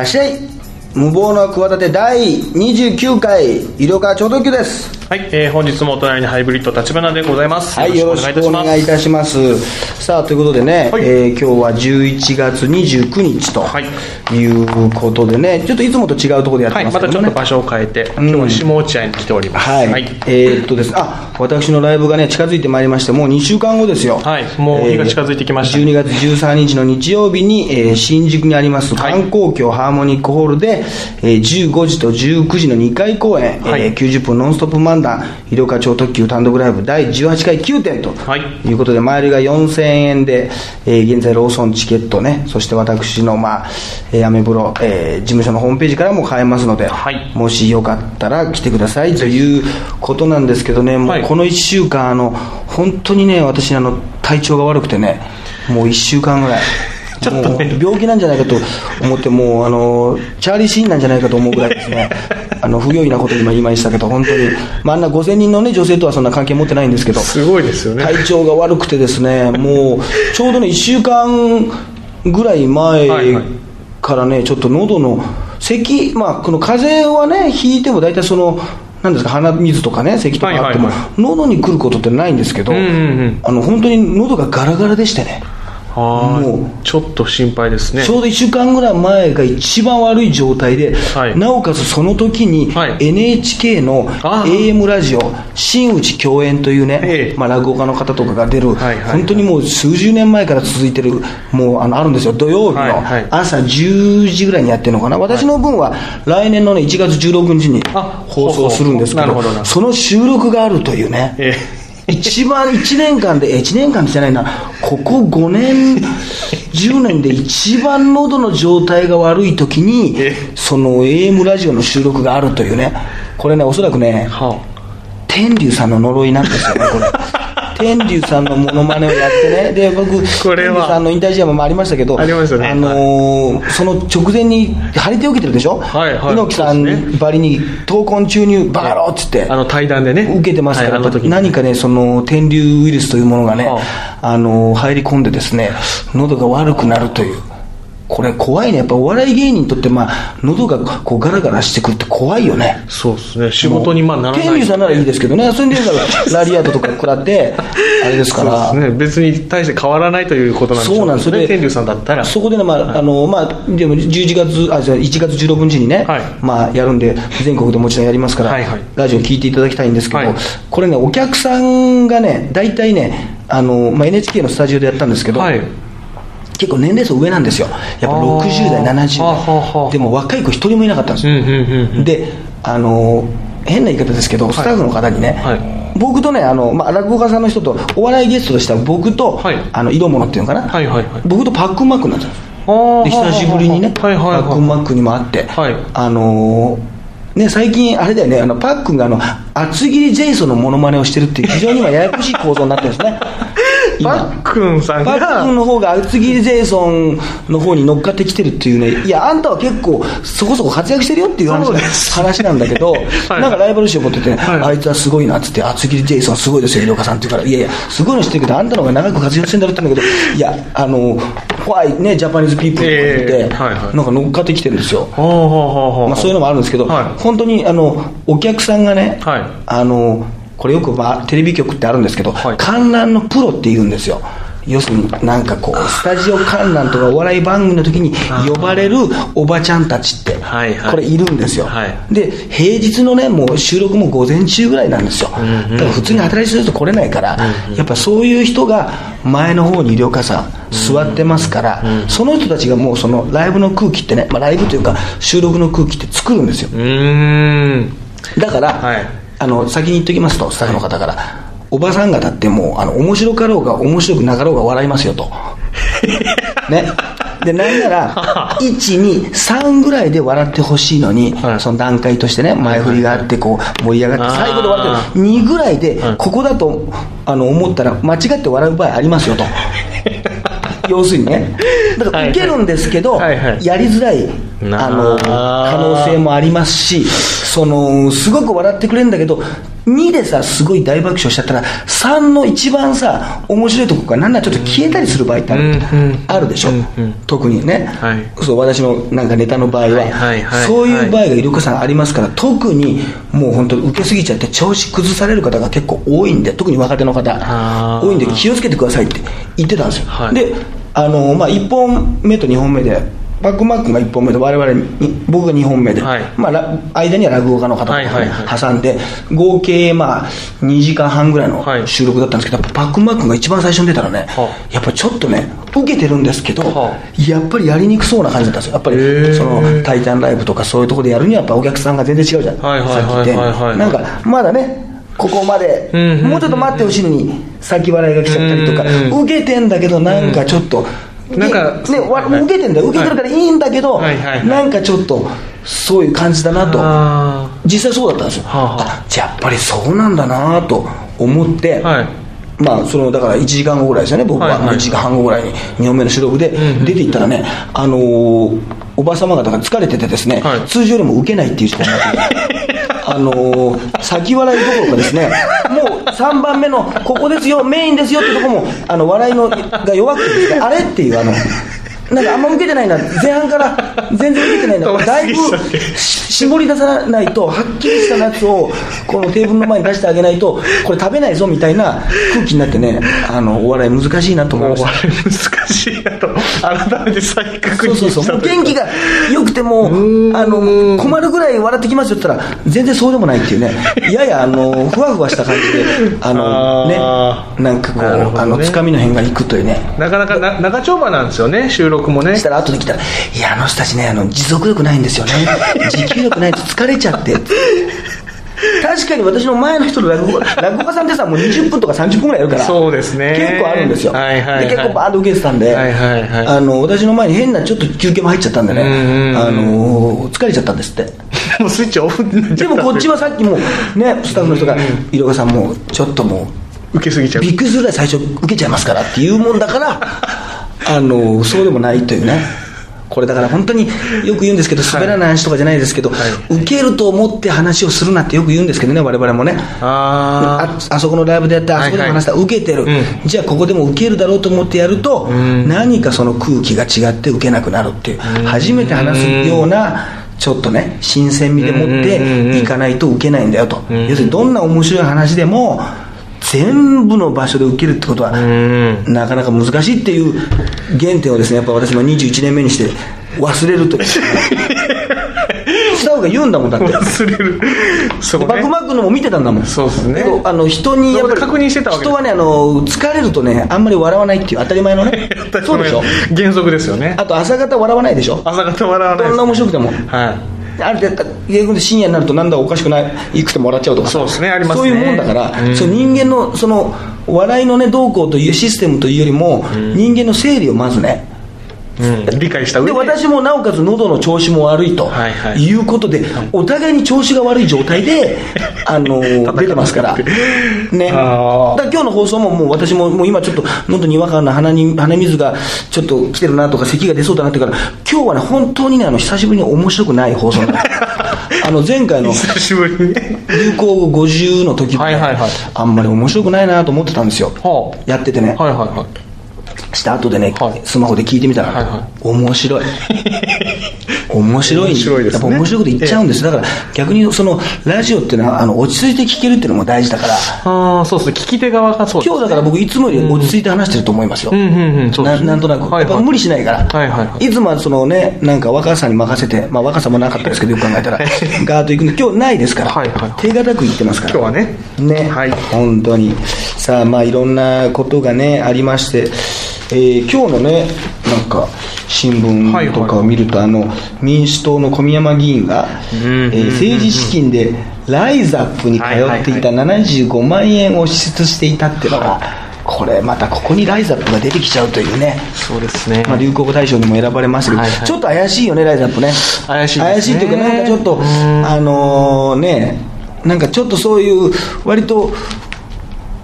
らっしゃい。無謀な企て第29回医療科超特急です。はい、えー、本日もお隣にハイブリッド立花でございます。はいよろしくお願いいたします。さあということでね、はい。えー今日は11月29日とはい。いうことでねちょっといつもと違うところでやっはい、てますけどね、またちょっと場所を変えて、今日は下落合に来ております。はい、はい、えーっとです。ねあ私のライブがね近づいてまいりましてもう2週間後ですよ。はい。もう日が近づいてきました12月13日の日曜日に、えー新宿にありますはい。観光協ハーモニックホールで、えー15時と19時の2回公演、はい。えー90分ノンストップ漫談医療課長特急単独ライブ第18回9点と、はい。い、うことで前売りが4000円で、えー現在ローソンチケットね。そして私の、まあえーアメブロ、えー事務所のホームページからも買えますので、はい。もしよかったら来てください。ということなんですけどね、もはい。うこの1週間、あの本当にね、私あの、体調が悪くてね、もう1週間ぐらい。ちょっと病気なんじゃないかと思って、もうあのチャーリー・シーンなんじゃないかと思うぐらいですね、あの不用意なこと今言いましたけど、本当に、まあ、あんな5000人の、ね、女性とはそんな関係持ってないんですけど、すごいですよね。体調が悪くてですね、もうちょうどね、1週間ぐらい前はいはい。からね、ちょっと喉の咳、まあ、この風邪はね、ひいても大体その、なんですか鼻水とかね、咳とかあっても、はいはいは喉に来ることってないんですけど、あの本当に喉がガラガラでしてね。はもういちょっと心配ですね。ちょうど1週間ぐらい前が一番悪い状態で、はい。なおかつその時にはい。NHK の AM ラジオ真打ち共演というね、ええ。まあ、落語家の方とかが出る、はいはい本当にもう数十年前から続いてるもうあのあるんですよ土曜日のはいはい。朝10時ぐらいにやってるのかな。私の分は来年の、ね、1月16日にあ放送するんですけどその収録があるというね、え一番1年間で、え1年間じゃないな、ここ5年、10年で一番喉の状態が悪い時にえ、その AM ラジオの収録があるというね、これね、おそらくねー、、は天竜さんの呪いなんですよね、これ。天竜さんのモノマネをやってね、で、僕、これは。天竜さんの引退試合もありましたけど、ありましたね。あのーその直前に張り手を受けてるでしょ、はいはい。猪木さんばりに闘魂注入、バカ野郎っつって。あの対談でね。受けてますから、何かね、その天竜ウイルスというものがね、はあの入り込んでですね、喉が悪くなるという。これ怖いね。やっぱお笑い芸人にとって、まあ、喉がこうガラガラしてくるって怖いよね。そうですね。仕事にまあならない天竜さんならいいですけどね。それでラリアートとか食らって、あれですから。そうですね。別に対して変わらないということなんでそうなんですね天竜さんだったら。そこでね、まああのまあ、でも11月あじゃあ1月16日にね、はい。まあ、やるんで、全国でもちろんやりますから、はいはい。ラジオ聞いていただきたいんですけど、はい。これね、お客さんがね、大体ね、あのまあ、NHK のスタジオでやったんですけど、はい結構年齢層上なんですよ、やっぱあー。60代、70はあはあはあ。代、でも若い子一人もいなかったんですよ。であの変な言い方ですけど、スタッフの方にね、はい。僕とねあの、まあ、落語家さんの人と、お笑いゲストとしては僕と、はい。あの色物っていうのかな、はいはいはい。僕とパックンマックになっちゃうんですで久しぶりにね、はいはいはい。パックンマックにも会って、はい。あのーね、最近、あれだよね、あのパックンがあの厚切りジェイソンのモノマネをしてるっていう、非常に今、ややこしい構造になってるんですね。今。パックンさんパックがンの方が厚切りジェイソンの方に乗っかってきてるっていうね、いや、あんたは結構そこそこ活躍してるよっていう話話なんだけど、はい。なんかライバル視を持ってて、はい。あいつはすごいなっつって、厚切りジェイソンすごいですよ、井岡さんって言うから、いやいや、すごいの知ってるけど、あんたの方が長く活躍してんだろって言うんだけど、いや、あの、怖いね、 Japanese people って、ええはいはい。なんか乗っかってきてるんですよ。そういうのもあるんですけど、はい。本当にあのお客さんがね、はい。あのこれよく、まあ、テレビ局ってあるんですけど、はい。観覧のプロって言うんですよ。要するになんかこうスタジオ観覧とかお笑い番組の時に呼ばれるおばちゃんたちってはいはい。これいるんですよ、はい。で平日のねもう収録も午前中ぐらいなんですよ、だから普通に働いてる人来れないから、やっぱそういう人が前の方に医療家さん座ってますから、その人たちがもうそのライブの空気ってね、まあ、ライブというか収録の空気って作るんですよ。だから、はいあの先に言っておきますとスタッフの方から、おばさん方ってもうあの面白かろうが面白くなかろうが笑いますよと。ね。でなんなら 123ぐらいで笑ってほしいのに、はい。その段階としてね前振りがあってこう盛り上がって最後で笑ってる。2ぐらいではい。ここだとあの思ったら間違って笑う場合ありますよと。要するにねだから受けるんですけど、はいはい。やりづらいなあ。の可能性もありますしそのすごく笑ってくれるんだけど2でさすごい大爆笑しちゃったら3の一番さ面白いとこからなんならちょっと消えたりする場合ってある,、あるでしょ、うんうん。特にね、はい。そう私のなんかネタの場合は,、はいはいはいそういう場合がイルカさんありますから特にもう本当受けすぎちゃって調子崩される方が結構多いんで特に若手の方。多いんで気をつけてくださいって言ってたんですよ、はい。であの、まあ、1本目と2本目でバックマークが1本目で我々に僕が2本目で、はい。まあ、ラ間には落語家の方とかね、はいはいはい。挟んで合計まあ2時間半ぐらいのはい。収録だったんですけど、バックマークが一番最初に出たらね、はやっぱりちょっとね受けてるんですけど、はやっぱりやりにくそうな感じだったんですよ。やっぱりその「タイタンライブ」とかそういうところでやるにはやっぱお客さんが全然違うじゃん、はいはいはいさっき言って。はいはいなんかまだねここまで、もうちょっと待ってほしいのに先笑いが来ちゃったりとか、受けてんだけどなんかちょっと、なんかね、わはい。受けてんだよ。受けてるからいいんだけど、なんかちょっとそういう感じだなと。あ実際そうだったんですよ、はあはあ。あじゃあやっぱりそうなんだなと思って、はいまあそのだから1時間後ぐらいですよね僕は、はいはい。1時間半後ぐらいに2本目の収録で出ていったらね、あのーおば様方が疲れててですね、はい。通常よりも受けないっていう時間になっていて あのー先笑いどころかですねもう3番目のここですよメインですよってとこもあの笑いのが弱くてあれっていうあのなんかあんま受けてないな。前半から 全然受けてないな。だいぶし絞り出さないとはっきりしたやつをこのテーブルの前に出してあげないとこれ食べないぞみたいな空気になってねあのお笑い難しいなと思いました。もうあれ難しいなと改めて再確認そう。そうそうしたといもう元気が良くてもあの困るぐらい笑ってきますよって言ったら全然そうでもないっていうね。ややあのふわふわした感じであのね。なんかこう、あのつかみの辺がいくというね。なかなかな長丁場なんですよね収録もね。したら後で来たら「いやあの人たちねあの持続力ないんですよね。持久力ないと疲れちゃって」確かに私の前の人の落語落語家さんってさもう20分とか30分ぐらいやるからそうですね。結構あるんですよ、はいはいはい。で結構バーッと受けてたんで、はいはいはい。あの私の前に変なちょっと休憩も入っちゃったんでね、あの疲れちゃったんですって。もうスイッチオフでもこっちはさっきもねスタッフの人が「色川さんもうちょっともう受けすぎちゃう。びっくりするぐらい最初受けちゃいますからっていうもんだからあのそうでもないというね。これだから本当によく言うんですけど滑らない話とかじゃないですけど、受けると思って話をするなってよく言うんですけどね我々もね。あああそこのライブでやってあそこでも話したら受けてる、じゃあここでも受けるだろうと思ってやると、ん。何かその空気が違って受けなくなるっていう、初めて話すようなちょっとね新鮮味でもっていかないと受けないんだよと、要するにどんな面白い話でも全部の場所で受けるってことは、なかなか難しいっていう原点をですねやっぱ私も21年目にして忘れるという。スタッフが言うんだもんだって。忘れる。そうね。バックマークのも見てたんだもん。そうですね。あの人にやっぱり確認してたわけ。人はねあの疲れるとねあんまり笑わないっていう当たり前のね。そうでしょ？原則ですよね。あと朝方笑わないでしょ？朝方笑わないどんな面白くても。はいある程度逆に深夜になるとなんだおかしくないいくても笑っちゃうとか。さそうですねありますね。そういうもんだから、うん。その人間のその笑いのねどうこうというシステムというよりも、人間の整理をまずねうん。理解した上で。で私もなおかつ喉の調子も悪いとはいはい。いうことで、お互いに調子が悪い状態で、あの出てますから、ね、だから今日の放送ももう私ももう今ちょっと喉に違和感の鼻に鼻水がちょっと来てるなとか咳が出そうだなってから今日はね本当にねあの久しぶりに面白くない放送 あの前回の久しぶり流行語50の時もね、はいはいはい。あんまり面白くないなと思ってたんですよ、はあ。やっててね、はいはいはいした後でね、はい。スマホで聞いてみたら、はいはい。面白い 面白い。面白いですね。やっぱ面白いこと言っちゃうんです、だから逆にそのラジオっていうのはあの落ち着いて聞けるっていうのも大事だから。ああそうですね。聞き手側がそうです今日だから僕いつもより落ち着いて話してると思いますよ、うんうんうんそうですね。ななんとなく、はいはい。やっぱ無理しないから、はいはいはい。つもはそのねなんか若さに任せて、まあ、若さもなかったですけどよく考えたらガーッと行くんで今日ないですから、はいはい。手堅く言ってますから。今日はね。ね、はい。本当に。さあまあいろんなことがねありまして、えー今日のねなんか新聞とかを見ると、あの民主党の小宮山議員が、ん。えー政治資金でライザップに通っていた75万円を支出していたっていうのが、これまたここにライザップが出てきちゃうというね。そうですね。まあ、流行語大賞にも選ばれましたけど、はいはい。ちょっと怪しいよね、ライザップね。怪しいね。怪しいというか、なんかちょっと、うん。あのーね、なんかちょっとそういう、割と、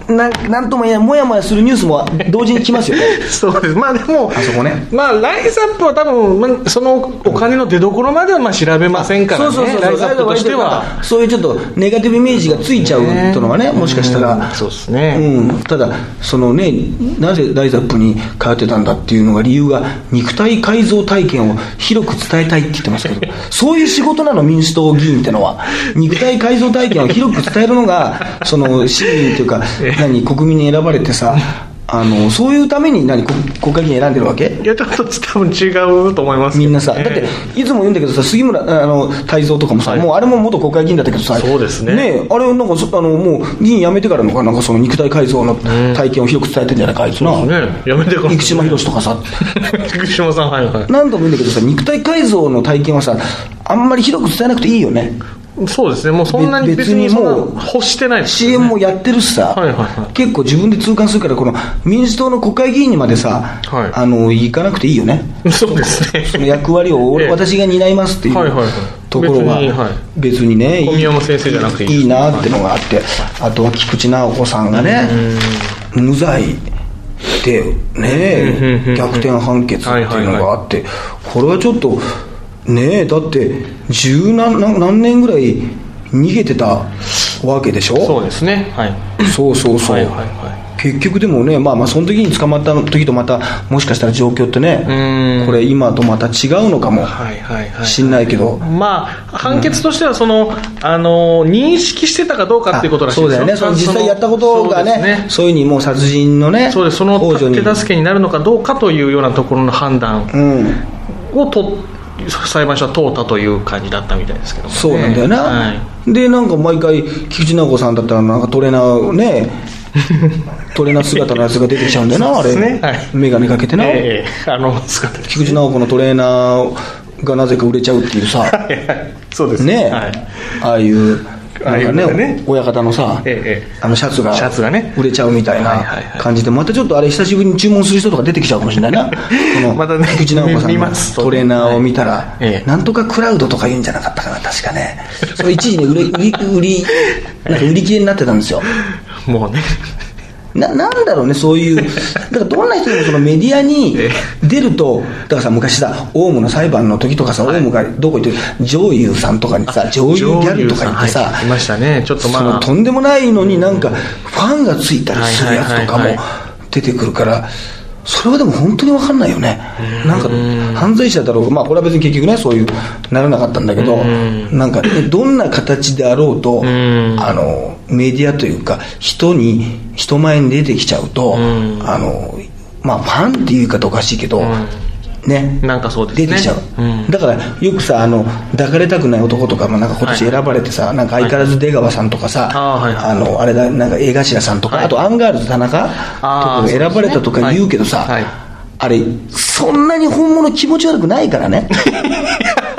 ななんとも言えないもやもやするニュースも同時に来ますよね。そうです。まあでもあそこね。まあライズアップは多分、まあ、そのお金の出所まではまあ調べませんからね。そうそうそうライズアップとしては。そういうちょっとネガティブイメージがついちゃうってのはねもしかしたら、うん。そうですね。うん、ただそのねなぜライズアップに通ってたんだっていうのが理由が肉体改造体験を広く伝えたいって言ってますけど。そういう仕事なの民主党議員ってのは。肉体改造体験を広く伝えるのがその市民というか 何国民に選ばれてさあのそういうために何国国会議員選んでるわけ？いやちょっと多分違うと思いますみんなさ、だって、いつも言うんだけどさ、杉村あの太蔵とかもさ、はい。もうあれも元国会議員だったけどさ、そうですね。えあれ、なんかそあのもう議員辞めてからのか、なんかその肉体改造の体験を広く伝えてんじゃないか、あいつな、ね。やめてから。生島博士とかさ、福島さんはいはい。何度も言うんだけどさ、肉体改造の体験はさ、あんまり広く伝えなくていいよね、そうですね。もうそんなに別にそんな欲してないですよね。CM もやってるしさ、はいはいはい。結構自分で痛感するから、この民主党の国会議員にまでさ、はい。あの行かなくていいよね。そうですね。その役割を俺、ええ。私が担いますっていうはいはいはい。ところが別にね、小宮山先生じゃなくていいいいなってのがあって、あとは菊池直子さんがね、無罪でね、逆転判決っていうのがあって、これはちょっと、ねだって、十何何何年ぐらい逃げてたわけでしょ？そうですね。はい。そうそうそう、はいはいは結局でもね、まあ、まあその時に捕まった時とまたもしかしたら状況ってねうん。これ今とまた違うのかもはいはいはいしんないけど、まあ判決としてはその、あの認識してたかどうかっていうことらしいですそうだよね。その実際やったことがねそうですそういうふうにもう殺人のねそうです。その手助けになるのかどうかというようなところの判断うん。をと裁判所は通ったという感じだったみたいですけどもね、そうなんだよな、はい。でなんか毎回菊池直子さんだったらなんかトレーナーね トレーナー姿のやつが出てきちゃうんだよな、あれ、はい眼鏡かけてな、ええあの姿菊池直子のトレーナーがなぜか売れちゃうっていうさ。そうですね、はい。ああいうああね親方のさ、ええええ。あのシャツがシャツがね。売れちゃうみたいなはい感じで、またちょっとあれ、久しぶりに注文する人とか出てきちゃうかもしれないな、このまたね菊池直子さんのトレーナーを見たら、はいええ。なんとかクラウドとか言うんじゃなかったかな、確かね、それ一時ね、売り売り売りなんか売り切れになってたんですよ。もうねななんだろうね、そういう、だからどんな人でもそのメディアにえ出ると、だからさ、昔さ、オウムの裁判の時とかさ、オウムがどこ行って、上優さんとかにさ、上優ギャルとか言ってさ、はい。いましたね。ちょっとまあ。そのとんでもないのになんか、ファンがついたりするやつとかも出てくるから、それはでも本当に分かんないよね、なんか犯罪者だろうが、まあ、これは別に結局ね、そういうならなかったんだけど、なんか、ね、どんな形であろうと、あのメディアというか、人に、人前に出てきちゃうと、あのまあ、ファンっていう言い方おかしいけど、ね、なんかそうですね。出てきちゃう、うん。だからよくさあの抱かれたくない男とかもなんか今年選ばれてさ、なんか相変わらず出川さんとかさ、はい。はい。あのあれだなんか江頭さんとか、はい。あとアンガールズ田中とかが選ばれたとか言うけどさ、あれそんなに本物気持ち悪くないからね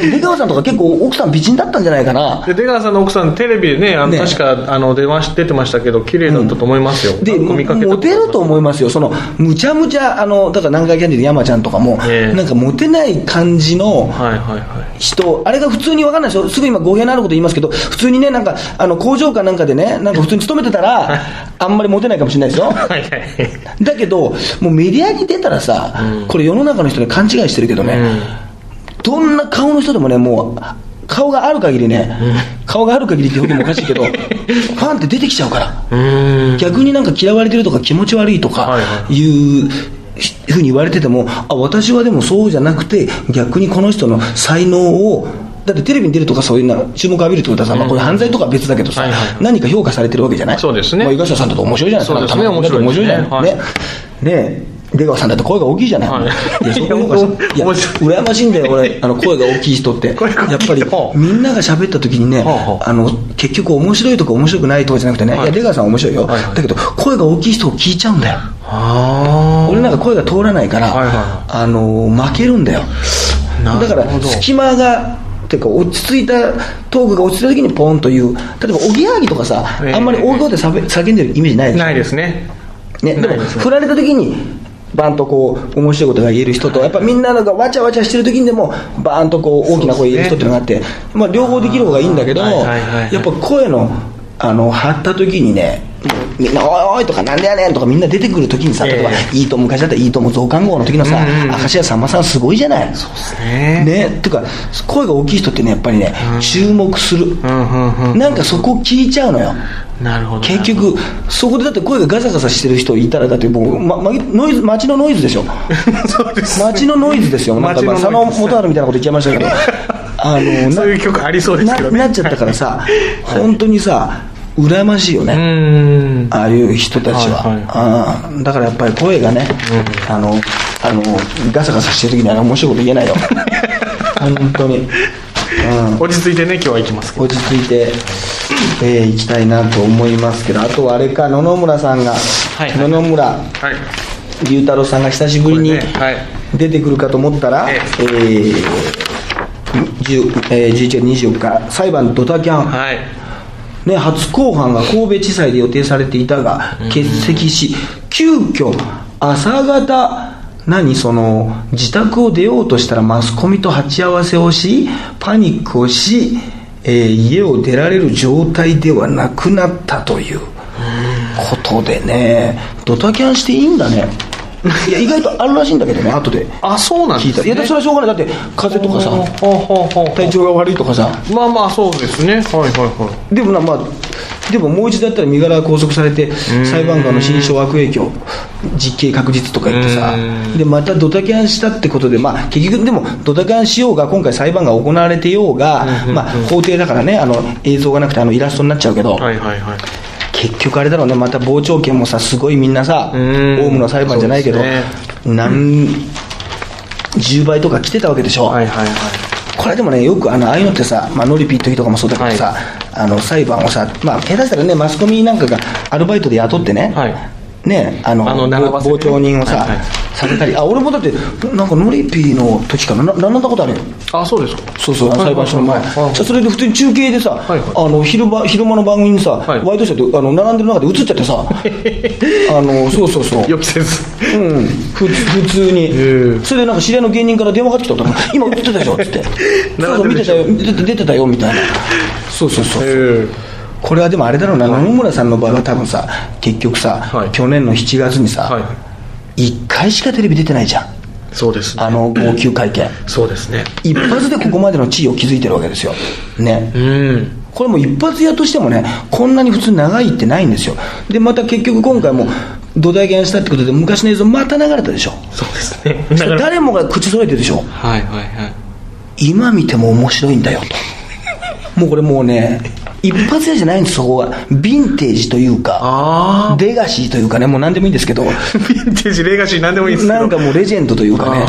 出川さんとか結構奥さん美人だったんじゃないかな。で出川さんの奥さんテレビでねあのね確かあの出まし出てましたけど綺麗だったと思いますよ、で、見かけたモテると思いますよ、そのむちゃむちゃ、あのだから南海キャンディーの山ちゃんとかも、ええ。なんかモテない感じのはいはいはい。人、あれが普通に分かんないですよ、すぐ今、語弊のあること言いますけど、普通にね、なんかあの工場かなんかでね、なんか普通に勤めてたら、あんまりモテないかもしれないですよ。はいはいだけど、もうメディアに出たらさ、これ、世の中の人で勘違いしてるけどね、どんな顔の人でもね、もう、顔がある限りね、顔がある限りって表現もおかしいけど、ファンって出てきちゃうから。逆になんか嫌われてるとか気持ち悪いとかはいうふうに言われててもあ私はでもそうじゃなくて逆にこの人の才能をだってテレビに出るとかそういうな注目を浴びるってことはさ、まあ、これ犯罪とかは別だけどさ、はいはい何か評価されてるわけじゃない。そうですね。まあ、井頭さんだと面白いじゃないですか。ね。面白いじゃない、はい。ね。ね出川さんだって声が大きいじゃない、はい。いやそこ羨ましいんだよ俺あの声が大きい人って。やっぱりはあみんなが喋った時にね、はあの結局面白いとか面白くないとかじゃなくてね、はい。い、や出川さん面白いよ、だけど声が大きい人を聞いちゃうんだよ。あ。俺なんか声が通らないから、あの負けるんだよ。だから隙間がていうか落ち着いたトークが落ち着いた時にポンという。例えばおぎやはぎとかさ、ええ。あんまり大声で叫んでるイメージないでしょ。ないですね。ね、でも振られた時にバンとこう面白いことが言える人とやっぱみんながわちゃわちゃしてる時にでもバーンとこう大きな声言える人っていうのがあって、まあ、両方できる方がいいんだけど、はいはいはいはい。やっぱ声のあの張った時にねみんな、おいおいとか、なんでやねんとかみんな出てくるときにさ、例えば、いいとも、昔だったらいいとも増刊号の時のさ、明石家さんまさんすごいじゃない？そうですね。ね、てか、声が大きい人ってね、やっぱりね、注目する。なんかそこ聞いちゃうのよ。なるほど。結局、そこでだって声がガサガサしてる人いたら、だってもう、ま、ま、ノイズ、街のノイズでしょ。そうですね街のノイズですよ。なんか、まあ、佐野元春みたいなこと言っちゃいましたけど、あの、そういう曲ありそうですけどね。ななっちゃったからさ、本当にさ、羨ましいよね。ああいう人たちは、はいうんだからやっぱり声がね、あのあのガサガサしてる時には面白いこと言えないよ。本当に、うん、落ち着いてね、今日は行きます。落ち着いて、えー行きたいなと思いますけど。あとはあれか野々村さんが、はい。はい野々村。はい。龍太郎さんが久しぶりにねはい。出てくるかと思ったら、ええ。ー10えー11月24日裁判ドタキャン、はい。ね、初公判が神戸地裁で予定されていたが、欠席し、急遽朝方、何その自宅を出ようとしたらマスコミと鉢合わせをし、パニックをし、えー家を出られる状態ではなくなったということでね、ドタキャンしていいんだね。いや、意外とあるらしいんだけどね、後であ、そうなん聞いた。ですね。いや、それはしょうがない。だって、風邪とかさ、体調が悪いとかさ、まあまあ、そうですね。はいはいはい。でもな、まあ、でももう一度やったら身柄が拘束されて、裁判官の心証悪影響、実刑確実とか言ってさう、でまたドタキャンしたってことで、まあ、結局、でもドタキャンしようが、今回裁判が行われてようが、まあ、法廷だからね、あの映像がなくてあのイラストになっちゃうけど、はいはいはい。結局あれだろうね、また傍聴券もさ、すごいみんなさ、オん。ウムの裁判じゃないけど、そうです何10倍とか来てたわけでしょ。はいはいはい。これでもね、よくあのああいうのってさ、まあ、ノリピー時とかもそうだけどさ、あの裁判をさ、まあ、下手したらね、マスコミなんかがアルバイトで雇ってね、はいね、あのあの傍聴人をさ、はいはい。させたり、あ俺もだって、なんかノリピーの時からな、ななんだことあるよ。あ、そうですか。そうそう、はい裁判所の前、はいそれで普通に中継でさ、はいはい。あの昼間昼間の番組にさ、はい。ワイドショーであの並んでる中で映っちゃってさ、あのそうそうそう、予期せず。うん、ふ普通に、え。それでなんか知り合いの芸人から電話がかかってきたから 今映ってたでしょっつって。そうそう見てたよ。出てたよみたいな。そうそうそう、えこれはでもあれだろうな、野々村さんの場合は多分さ結局さ、はい去年の7月にさ、はい。1回しかテレビ出てないじゃんそうですね。あの号泣会見そうですね。一発でここまでの地位を築いてるわけですよねうん。これも一発屋としてもね、こんなに普通長いってないんですよ。で、また結局今回も土台減したってことで昔の映像また流れたでしょ。そうですね。誰もが口揃えてるでしょ。はいはいはい。今見ても面白いんだよと。もうこれもうね、一発屋じゃないんです、そこは。ヴィンテージというか、あレガシーというかね、もう何でもいいんですけど、あ。ヴィンテージ、レガシーなんでもいいですけど。なんかもうレジェンドというかね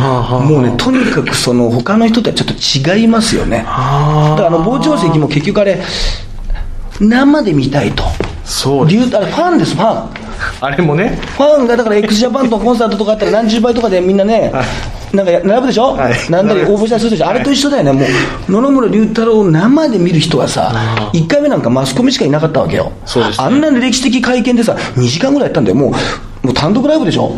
もうね、とにかくその他の人とはちょっと違いますよね。あだからあの傍聴席も結局あれ、生で見たいと。そうあれファンです、ファン。あれもね。ファンがだから x ジャパンとコンサートとかあったら何十倍とかでみんなね、なんかや並ぶでしょ、はい。なんだり応募したりするでしょ、あれと一緒だよね、もう。野々村龍太郎を生で見る人はさ、1回目なんかマスコミしかいなかったわけよ、ね。あんな歴史的会見でさ、2時間ぐらいやったんだよ、もうもう単独ライブでしょ、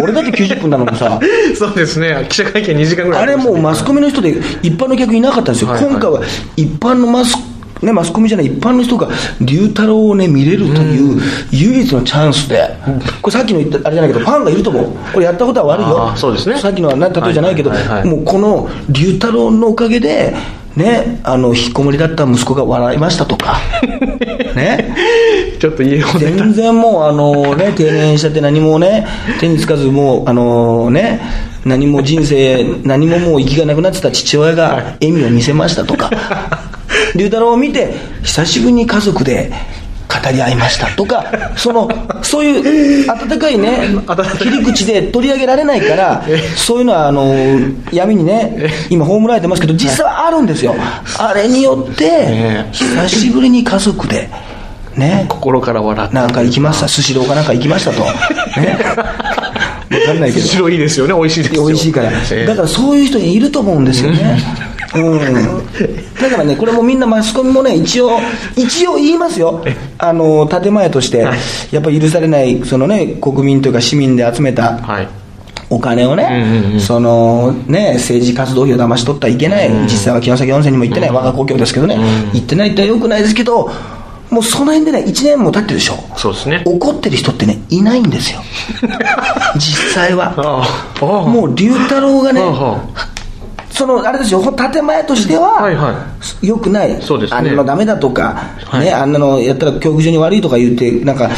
俺だって90分なのにさ。そうですね。記者会見2時間ぐらいあれもうマスコミの人で一般の客いなかったんですよ、はいはい。今回は一般のマス,、ね、マスコミじゃない一般の人が龍太郎を、ね、見れるという唯一のチャンスで、これさっきの言ったあれじゃないけどファンがいると思う。これやったことは悪いあよーそうですね。さっきのはな例えじゃないけど、はいはいはいはい。もうこの龍太郎のおかげでね、あの引きこもりだった息子が笑いましたとか。ね。ちょっと家を。全然もうあのね 定年しちゃって何もね手につかずもうあのね何も人生何ももう息がなくなってた父親が笑みを見せましたとか 龍太郎を見て久しぶりに家族で語り合いましたとかそのそういう温かいね 切り口で取り上げられないからそういうのはあの闇にね今葬られてますけど実際はあるんですよあれによってね久しぶりに家族でね心から笑って。なんか行きました、スシローかなんか行きましたと。ね。わかんないけど。白いいですよね。美味しいですよ。美味しいから。ええだからそういう人いると思うんですよね。うん。だからね、これもみんなマスコミもね、一応、一応言いますよ。あの、建前として、はい。やっぱり許されない、そのね、国民というか市民で集めたはい。お金をね、うんうんうんそのね、政治活動費を騙し取ったらいけない、実際は城崎温泉にも行ってない、我が故郷ですけどね、行ってないってはよくないですけど、もうその辺でね1年も経ってるでしょ。そうですね。怒ってる人ってねいないんですよ。実際は。もう龍太郎がねそのあれですよ建前としては、はいはよくない。そうですね。あんなのダメだとか、はい。ね、あんなのやったら教育上に悪いとか言ってなんか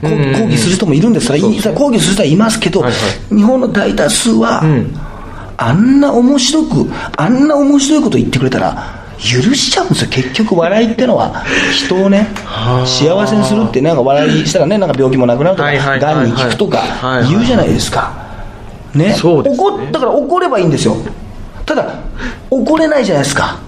抗議する人もいるんですから、い抗議する人はいますけど、はいは日本の大多数は、ん。あんな面白くあんな面白いこと言ってくれたら許しちゃうんですよ。結局笑いってのは。人をね幸せにするってなんか笑いしたらねなんか病気もなくなるとかがんに効くとか言うじゃないですか。ね。ね。怒っだから怒ればいいんですよただ怒れないじゃないですか。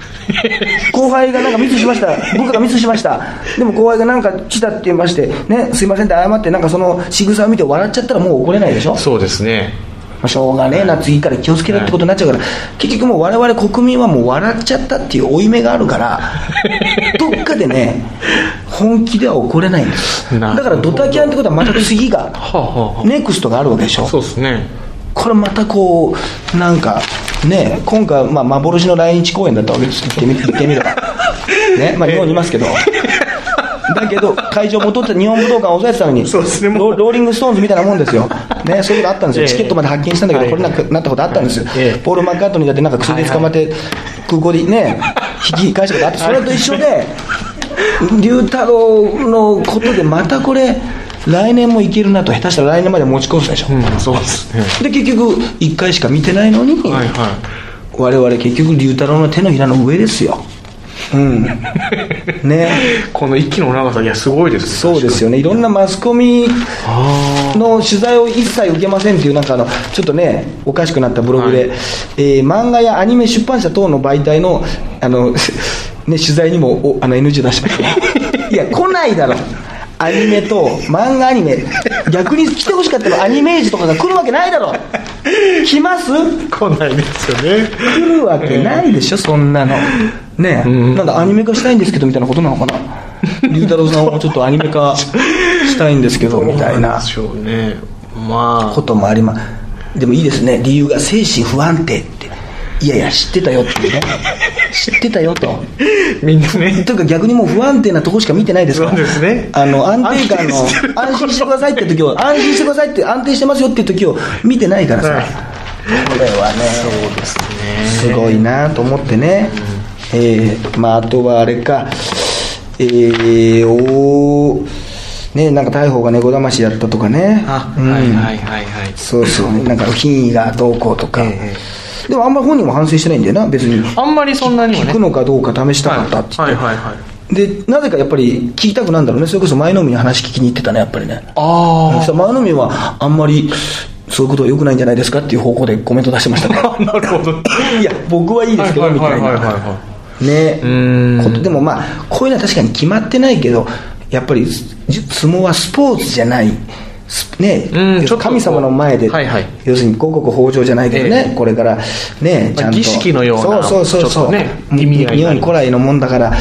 後輩がなんかミスしました。部下がミスしました。でも後輩がなんかしたって言いましてねすいませんって謝ってなんかその仕草を見て笑っちゃったらもう怒れないでしょ。そうですね。まあしょうがねえな次から気をつけろってことになっちゃうから、結局もう我々国民はもう笑っちゃったっていう負い目があるから どっかでね本気では怒れないんです。だからドタキャンってことはまた次がネクストがあるわけでしょ。そうですねこれまたこうなんかね今回、まあ、幻の来日公演だったわけです言ってみ言ってみれば ねまあ日本にいますけど。だけど会場戻って日本武道館を抑えてたのにそうですねロローリング・ストーンズみたいなもんですよ、ね、そういうことあったんですよ、ええ。チケットまで発見したんだけど、はいこれなくなったことあったんですよ、ええ。ポール・マッカートニーだってなんか薬で捕まって空港でね引き返したことあってそれと一緒で龍太郎のことでまたこれ来年もいけるなと下手したら来年まで持ち越すでしょ、うんそうですね。で結局1回しか見てないのに、はいは我々結局龍太郎の手のひらの上ですよ。うん。ね。いこの息の長さいやすごいですね。そうですよね。いろんなマスコミの取材を一切受けませんっていうなんかあのちょっとねおかしくなったブログで、はい。えー漫画やアニメ出版社等の媒体のあの、ね、取材にもおあの NG 出しました。いや来ないだろアニメと漫画アニメ。逆に来てほしかったらアニメージとかが来るわけないだろ。来ます？来ないですよね。来るわけないでしょ、そんなの。ねえ、ん。なんだアニメ化したいんですけどみたいなことなのかな。龍太郎さんをちょっとアニメ化したいんですけどみたいな。どうんでしょうね。まあ。こともあります。でもいいですね、理由が精神不安定。いやいや、知ってたよっていうね。知ってたよと。みんなね。というか逆にもう不安定なとこしか見てないですから。そうですね。あの、安定感の安心してくださいって時を、安心してくださいって安定してますよっていう時を見てないからさ。はい。これはね。そうですねすごいなと思ってね、えーまあ、あとはあれか、えー、おーね、なんか逮捕が猫だましだったとかね、あ、うん。はいはいはいはい。そうそう、なんか品位がどうこうとか、え でもあんまり本人も反省してないんだよな、別に。あんまりそんなにはね。聞くのかどうか試したかったって言って、はいはいはい。はいでなぜかやっぱり聞きたくなんだろうね、それこそ前の海に話聞きに行ってたね、やっぱりね。あそしたら前の海はあんまりそういうことは良くないんじゃないですかっていう方向でコメント出してましたね。あなるほど。いや、僕はいいですけど、みたいな。はねことでもまあこういうのは確かに決まってないけどやっぱりじ相撲はスポーツじゃない。すね神様の前で、はいはい。要するに五穀豊穣じゃないけどね、ええ。これからねちゃんと。儀式のようなそうそうそうそう、ね日本古来のもんだから、い。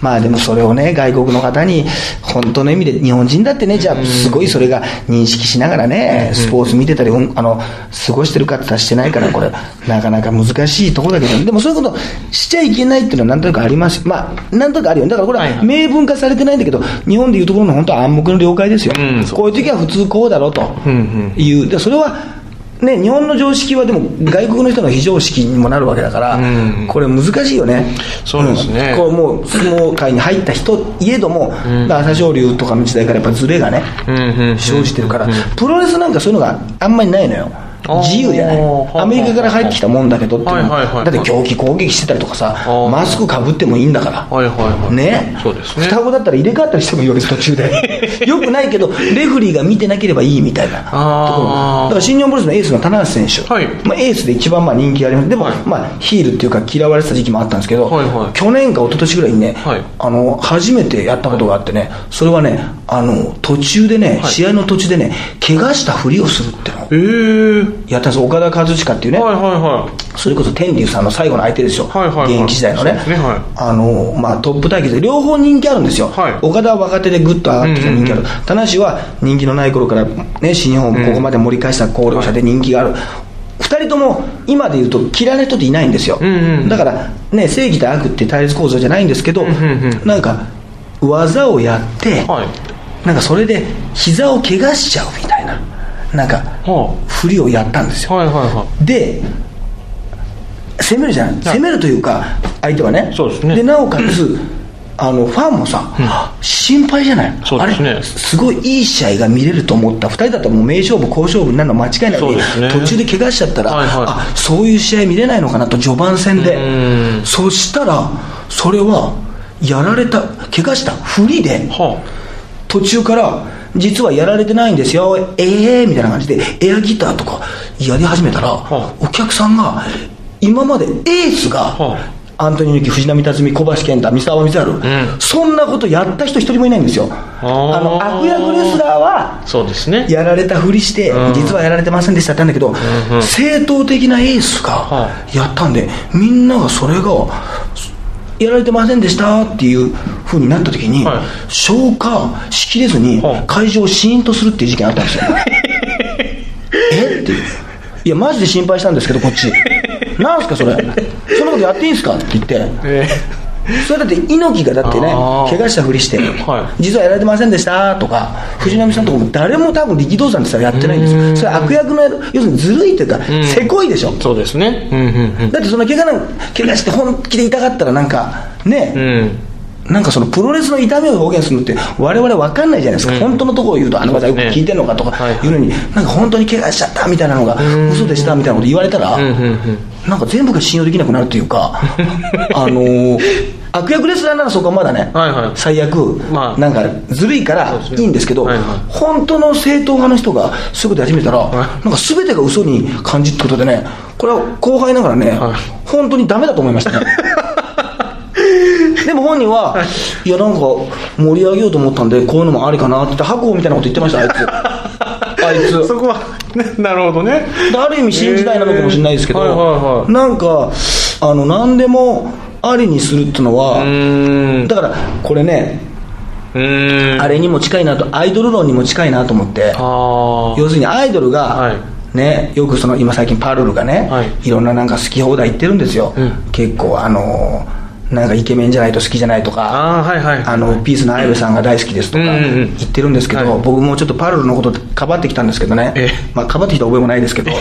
まあでもそれをね外国の方に本当の意味で日本人だってねじゃあすごいそれが認識しながらね、スポーツ見てたりうんあの過ごしてるかってしてないからこれなかなか難しいところだけどでもそういうことしちゃいけないっていうのはなんとなくあります。まあなんとなくあるよね。だからこれは明文化されてないんだけど日本でいうところの本当は暗黙の了解ですよ、うん。こういう時は普通こうだろうと。うんうん。いう。でそれはね、日本の常識はでも外国の人の非常識にもなるわけだから、うん。これ難しいよね。そうですね。ん。こうもう相撲界に入った人いえども、朝青龍とかの時代からやっぱズレがね、うんうんうん。生じてるから、プロレスなんかそういうのがあんまりないのよ自由じゃない。アメリカから入ってきたもんだけどっていう。のはいはいはいはい。だって狂気攻撃してたりとかさーマスクかぶってもいいんだから。はいはいはい。ね。そうですね。双子だったら入れ替わったりしてもいいわけです途中で。よくないけどレフェリーが見てなければいいみたいなところ。あーだから新日本プロレスのエースの棚橋選手、はい。まあ、エースで一番まあ人気があります。でも、はい。まあ、ヒールっていうか嫌われてた時期もあったんですけど、はいはい。去年か一昨年ぐらいにね、はい。あの初めてやったことがあってねそれはねあの途中でね、はい。試合の途中でね怪我したふりをするっての。をえー、やったんです岡田和親っていうね、はいはいはそれこそ天竜さんの最後の相手ですよ、はいはいはい。現役時代のね。ねはい。あのまあ、トップ対決で両方人気あるんですよ、はい。岡田は若手でぐっと上がってきた人気ある、田無は人気のない頃から、ね、新日本をここまで盛り返した功労者で人気がある、二人とも今で言うと嫌いな人っていないんですよ、んうんだから、ね、正義と悪って対立構造じゃないんですけど、んうんうん。なんか技をやって、はい。なんかそれで膝を怪我しちゃうみたいななんかはふりをやったんですよ。はいはいはで攻めるじゃない。攻めるというか相手はね。そうですね。なおかつあのファンもさ、心配じゃない。そうですね。あれすごいいい試合が見れると思った。2人だったらもう名勝負好勝負になるの間違いないね。途中で怪我しちゃったら、はいはい。あそういう試合見れないのかなと序盤戦で。うん。そしたらそれはやられた怪我したふりでは途中から実はやられてないんですよ。ええー、みたいな感じでエアギターとかやり始めたら、はお客さんが今までエースが、はアントニオ猪木藤波辰巳小橋健太三沢光晴、ん。そんなことやった人一人もいないんですよ。あ。の悪役レスラーはそうですね。やられたふりして、うん。実はやられてませんでしたってんだけど、うん正統的なエースがはやったんで、みんながそれが、やられてませんでしたっていうふうになった時に、はい消化しきれずには、い会場をシーンとするっていう事件あったんですよ。え？っていう。いや、マジで心配したんですけど、こっち。なんすか、それ？そんなことやっていいんすか？って言って。えそれだって猪木がだってね怪我したふりして、はい。実はやられてませんでしたとか藤波さんとかも誰も多分力道山でさやってないんですよ。それ悪役の要するにずるいというか、ん。せこいでしょ。ーそうですね。うんうんだってその怪我なん怪我して本気で痛かったらなんかね、うん。うんなんかそのプロレスの痛みを表現するのって我々分かんないじゃないですか、うん。本当のところを言うとあの方よくね。聞いてんのかとかはい。うのに、なんか本当に怪我しちゃったみたいなのがん。嘘でしたみたいなこと言われたら、うんうんうん。なんか全部が信用できなくなるというか あのー悪役レスラーならそこはまだね、はいはい。最悪、まあ。なんかずるいからいいんですけど、はいはい。本当の正統派の人がそういうことやり始めたら、い。なんか全てが嘘に感じってことでねこれは後輩ながらね、はい。本当にダメだと思いましたね。でも本人は、い。や、なんか盛り上げようと思ったんで、こういうのもありかなって言って、白鵬みたいなこと言ってました、あいつ。あいつ。そこはねなるほどね。である意味新時代なのかもしれないですけど、はいはいはい。なんか、あの、何でもありにするってのうは、だから、これね、あれにも近いなと、アイドル論にも近いなと思って、あ要するにアイドルが、はい。ね、よくその今最近パルルがね、はい。い、ろんななんか好き放題言ってるんですよ、うん。結構あのなんかイケメンじゃないと好きじゃないとかあーはいはい。あのピースのアイルさんが大好きですとか言ってるんですけど、はい。僕もちょっとパルルのことかばってきたんですけどね、ええ。まあ、かばってきた覚えもないですけど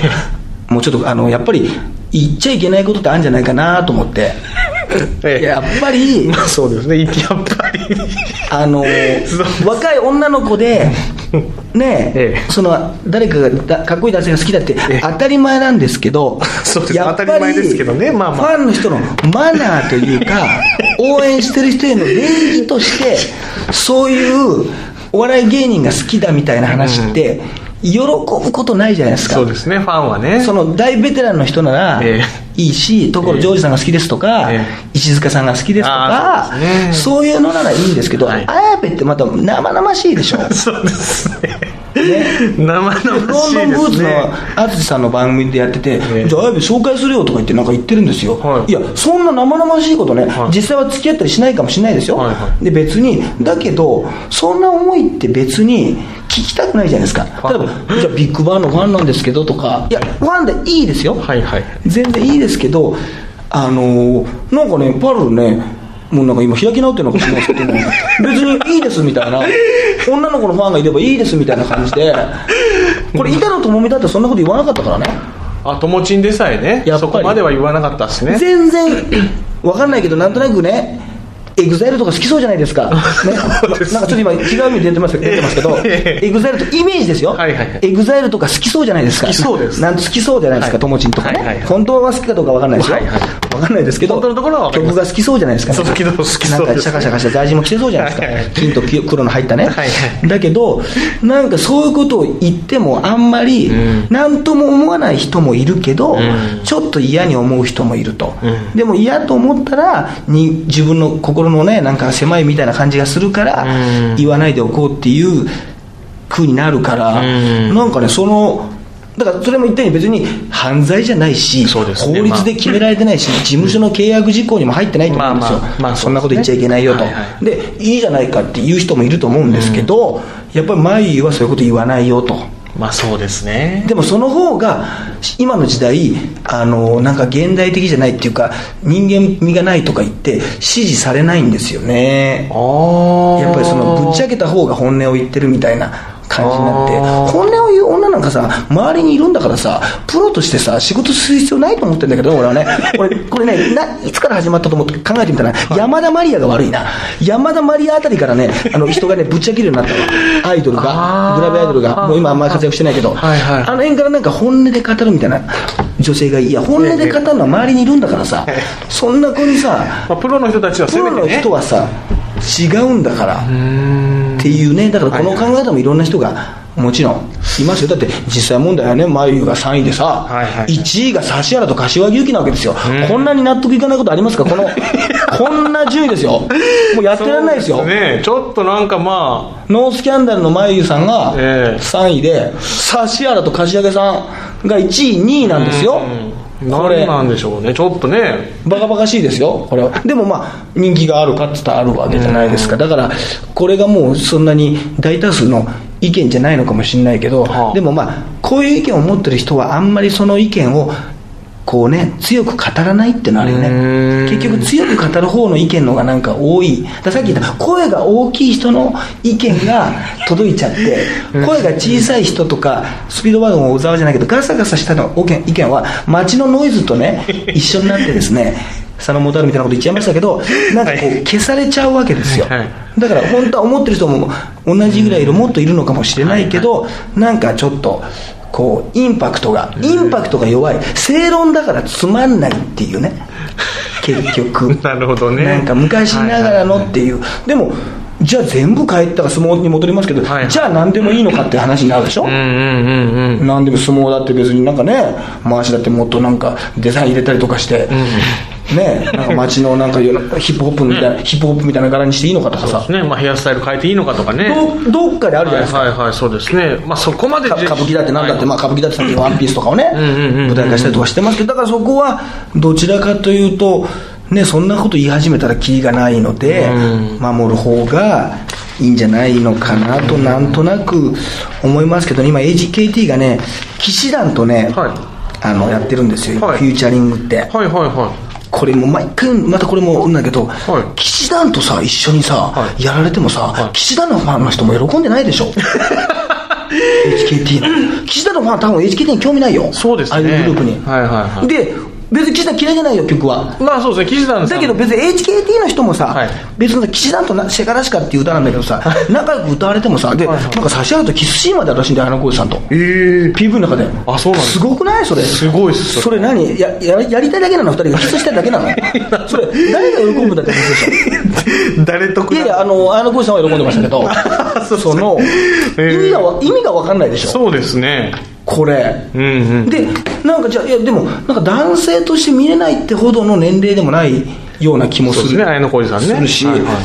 もうちょっとあのやっぱり言っちゃいけないことってあるんじゃないかなと思ってええ。やっぱりまあそうですね。やっぱり。あの若い女の子で、ねええその誰かがだかっこいい男性が好きだってええ。当たり前なんですけど、そうです。当たり前ですけどね。まあまあ。ファンの人のマナーというか、応援してる人への礼儀として、そういうお笑い芸人が好きだみたいな話って、喜ぶことないじゃないですか。そうですね。ファンはね。その大ベテランの人ならえいいし、所ジョージさんが好きですとか、え石塚さんが好きですとかそういうのならいいんですけど、はい。綾部ってまた生々しいでしょ。そうですね。ね。生々しいロンドンブーですねツの淳さんの番組でやってて、えじゃあ綾部紹介するよとか言ってなんか言ってるんですよ、はい。やそんな生々しいことね、はい。実際は付き合ったりしないかもしれないですよ、はいはで別にだけどそんな思いって別に聞きたくないじゃないですか。例えばじゃあビッグバンのファンなんですけどとか。いやファンでいいですよ、はいはい。全然いいですけどあのーなんかねパルルねもうなんか今開き直ってるのかもしれないですけど、別にいいですみたいな女の子のファンがいればいいですみたいな感じでこれ板野友美だってそんなこと言わなかったからね。あ友ちんでさえね。やっぱり。そこまでは言わなかったですね。全然わかんないけどなんとなくねエグザイルとか好きそうじゃないですか、ね、なんかちょっと今違う意味で出てます出てますけどええ。エグザイルとイメージですよ、はいはいはい。エグザイルとか好きそうじゃないですか。好きそうです。なん好きそうじゃないですか、はい。とかね、はいはいはい。本当は好きかどうかわかんないですよ、はいはいわかんないですけど本当のところはわかります。曲が好きそうじゃないですか、そう好きそうなんかシャカシャカしたジャージも着てそうじゃないですか、はいはい金と黒の入ったね、はいはいだけどなんかそういうことを言ってもあんまりうん何とも思わない人もいるけど、んちょっと嫌に思う人もいると、うんでも嫌と思ったらに自分の心のねなんか狭いみたいな感じがするから、うん。言わないでおこうっていう風になるから、うん。なんかねそのだからそれも言ったように別に犯罪じゃないし、ね。法律で決められてないし、事務所の契約事項にも入ってないと思うんですよ、まあまあまあそんなこと言っちゃいけないよと、はいはい。でいいじゃないかって言う人もいると思うんですけど、やっぱりマイはそういうこと言わないよと。まあそうですね。でもその方が今の時代あのなんか現代的じゃないっていうか人間味がないとか言って支持されないんですよね。ああやっぱりそのぶっちゃけた方が本音を言ってるみたいな感じになって本音を言う女なんかさ周りにいるんだからさプロとしてさ仕事する必要ないと思ってんだけど俺はね。俺これねないつから始まったと思って考えてみたら、山田マリアが悪いな。山田マリアあたりからねあの人がねぶっちゃけるようになったの。アイドルがグラビアアイドルが。もう今あんまり活躍してないけど、はいはい。あの辺からなんか本音で語るみたいな女性がいいいや本音で語るのは周りにいるんだからさそんな子にさまあ、プロの人たちはプロのせめてね。人はさ違うんだからっていうね。だからこの考え方もいろんな人がもちろんいますよ。だって実際問題はね眉が3位でさ、はいはい1位が指原と柏木由紀なわけですよ、こんなに納得いかないことありますか？この こんな順位ですよ。もうやってられないですよ。ちょっとなんかまノースキャンダルの眉さんがええ。3位で、指原と柏木さんが1位2位なんですよ、何なんでしょうねちょっとねバカバカしいですよ、これは。でもまあ、人気があるかって言ったらあるわけじゃないですか。だから、これがもうそんなに大多数の意見じゃないのかもしれないけど、はあでもまあ、こういう意見を持ってる人はあんまりその意見を、こうね、強く語らないってのはあるよね。ん結局強く語る方の意見の方がなんか多い。ださっき言った声が大きい人の意見が届いちゃって、声が小さい人とか、スピードワゴンを小沢じゃないけど、ガサガサしたの意見意見は街のノイズとね、一緒になってですね、佐野元春みたいなこと言っちゃいましたけど、なんかこう消されちゃうわけですよ。はいだから本当は思ってる人も同じぐらいいる、もっといるのかもしれないけど、なんかちょっと、こう、インパクトが、インパクトが弱い。正論だからつまんないっていうね。結局。なるほどねなんか昔ながらのっていう。でも、じゃあ全部帰ったら相撲に戻りますけど、はいはいじゃあ何でもいいのかって話になるでしょ、うんうんうんうん何でも相撲だって別になんかね回しだってもっとなんかデザイン入れたりとかして、ねなんか街のなんかよヒップホップみたいな、ヒップホップみたいな柄にしていいのかとかさ。ね。まあ、ヘアスタイル変えていいのかとかね。どどっかであるじゃないですか、はいはいはいそうですね。まあそこまでか歌舞伎だってなんだって、はい。まあ歌舞伎だってさっきのワンピースとかをね舞台化したりとかしてますけどだからそこはどちらかというとねそんなこと言い始めたらキリがないので守る方がいいんじゃないのかなとなんとなく思いますけど今 AGKT がね騎士団とね、はい。あのやってるんですよ、はい。フューチャリングって、はいはいはこれもう毎回またこれもうんだけど、はい。騎士団とさ一緒にさ、はやられてもさ、はい。騎士団のファンの人も喜んでないでしょ？HKT の。騎士団のファンは多分 HKT に興味ないよ。そうですね。アイドルグループに、はいはいはい。で別に騎士団嫌いじゃないよ曲は。まあそうですね岸田さん。だけど別に HKT の人もさ、はい。別に騎士団となシェカラシカっていう歌なんだけどさ、仲良く歌われてもさ、で、はいはい。なんか指原とキスシーンまであるらしいんだよ、あの浩二さんと。え。え PV の中で。あそうなんですすごくない？それ。すごいっすそれ。何？やややりたいだけなの？二人がキスしたいだけなの？それ、誰が喜ぶんだって話でしょ？誰得いやいや、あの、あの浩二さんは喜んでましたけど、その、えー意味がわ、意味がわかんないでしょ？そうですねこれ。うんうん。で、なんかじゃあ、いや、でも、なんか男性として見れないってほどの年齢でもないような気もする。すね綾小路さんね。するし、はいはいは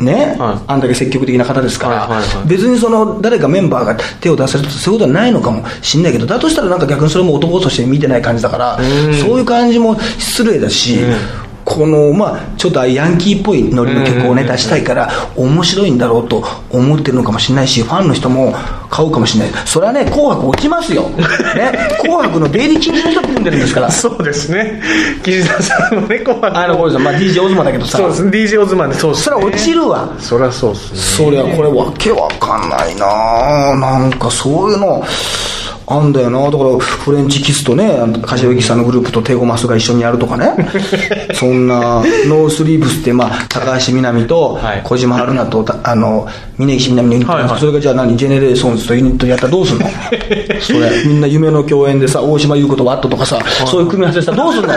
ね、はい。あんだけ積極的な方ですから、はいはいはい。別にその誰かメンバーが手を出されるとそういうことはないのかもしれないけど、だとしたらなんか逆にそれも男として見てない感じだから、そういう感じも失礼だし、この、まあ、ちょっとヤンキーっぽいノリの曲をね、出したいから、面白いんだろうと思ってるのかもしれないし、ファンの人も買うかもしれない。それはね、紅白落ちますよ。ね、紅白の出入り禁止の人が組んでるんですから。そうですね。岸田さんのね紅白あの、これさ、まあ、DJ オズマだけどさ、そうですね。DJ オズマンでそうそれは落ちるわ。そりゃそうですね。そりゃこれわけわかんないななんかそういうのあんだよな。だからフレンチキスとね柏木さんのグループとテゴマスが一緒にやるとかね。そんなノースリーブスって、まあ、高橋みなみとはい。小島春菜とたあの峯岸みなみのユニット。はいはい。それがじゃあ何？ジェネレーションズとユニットやったらどうすんの？それ。みんな夢の共演でさ大島優子とワットとかさそういう組み合わせしたらどうすんの？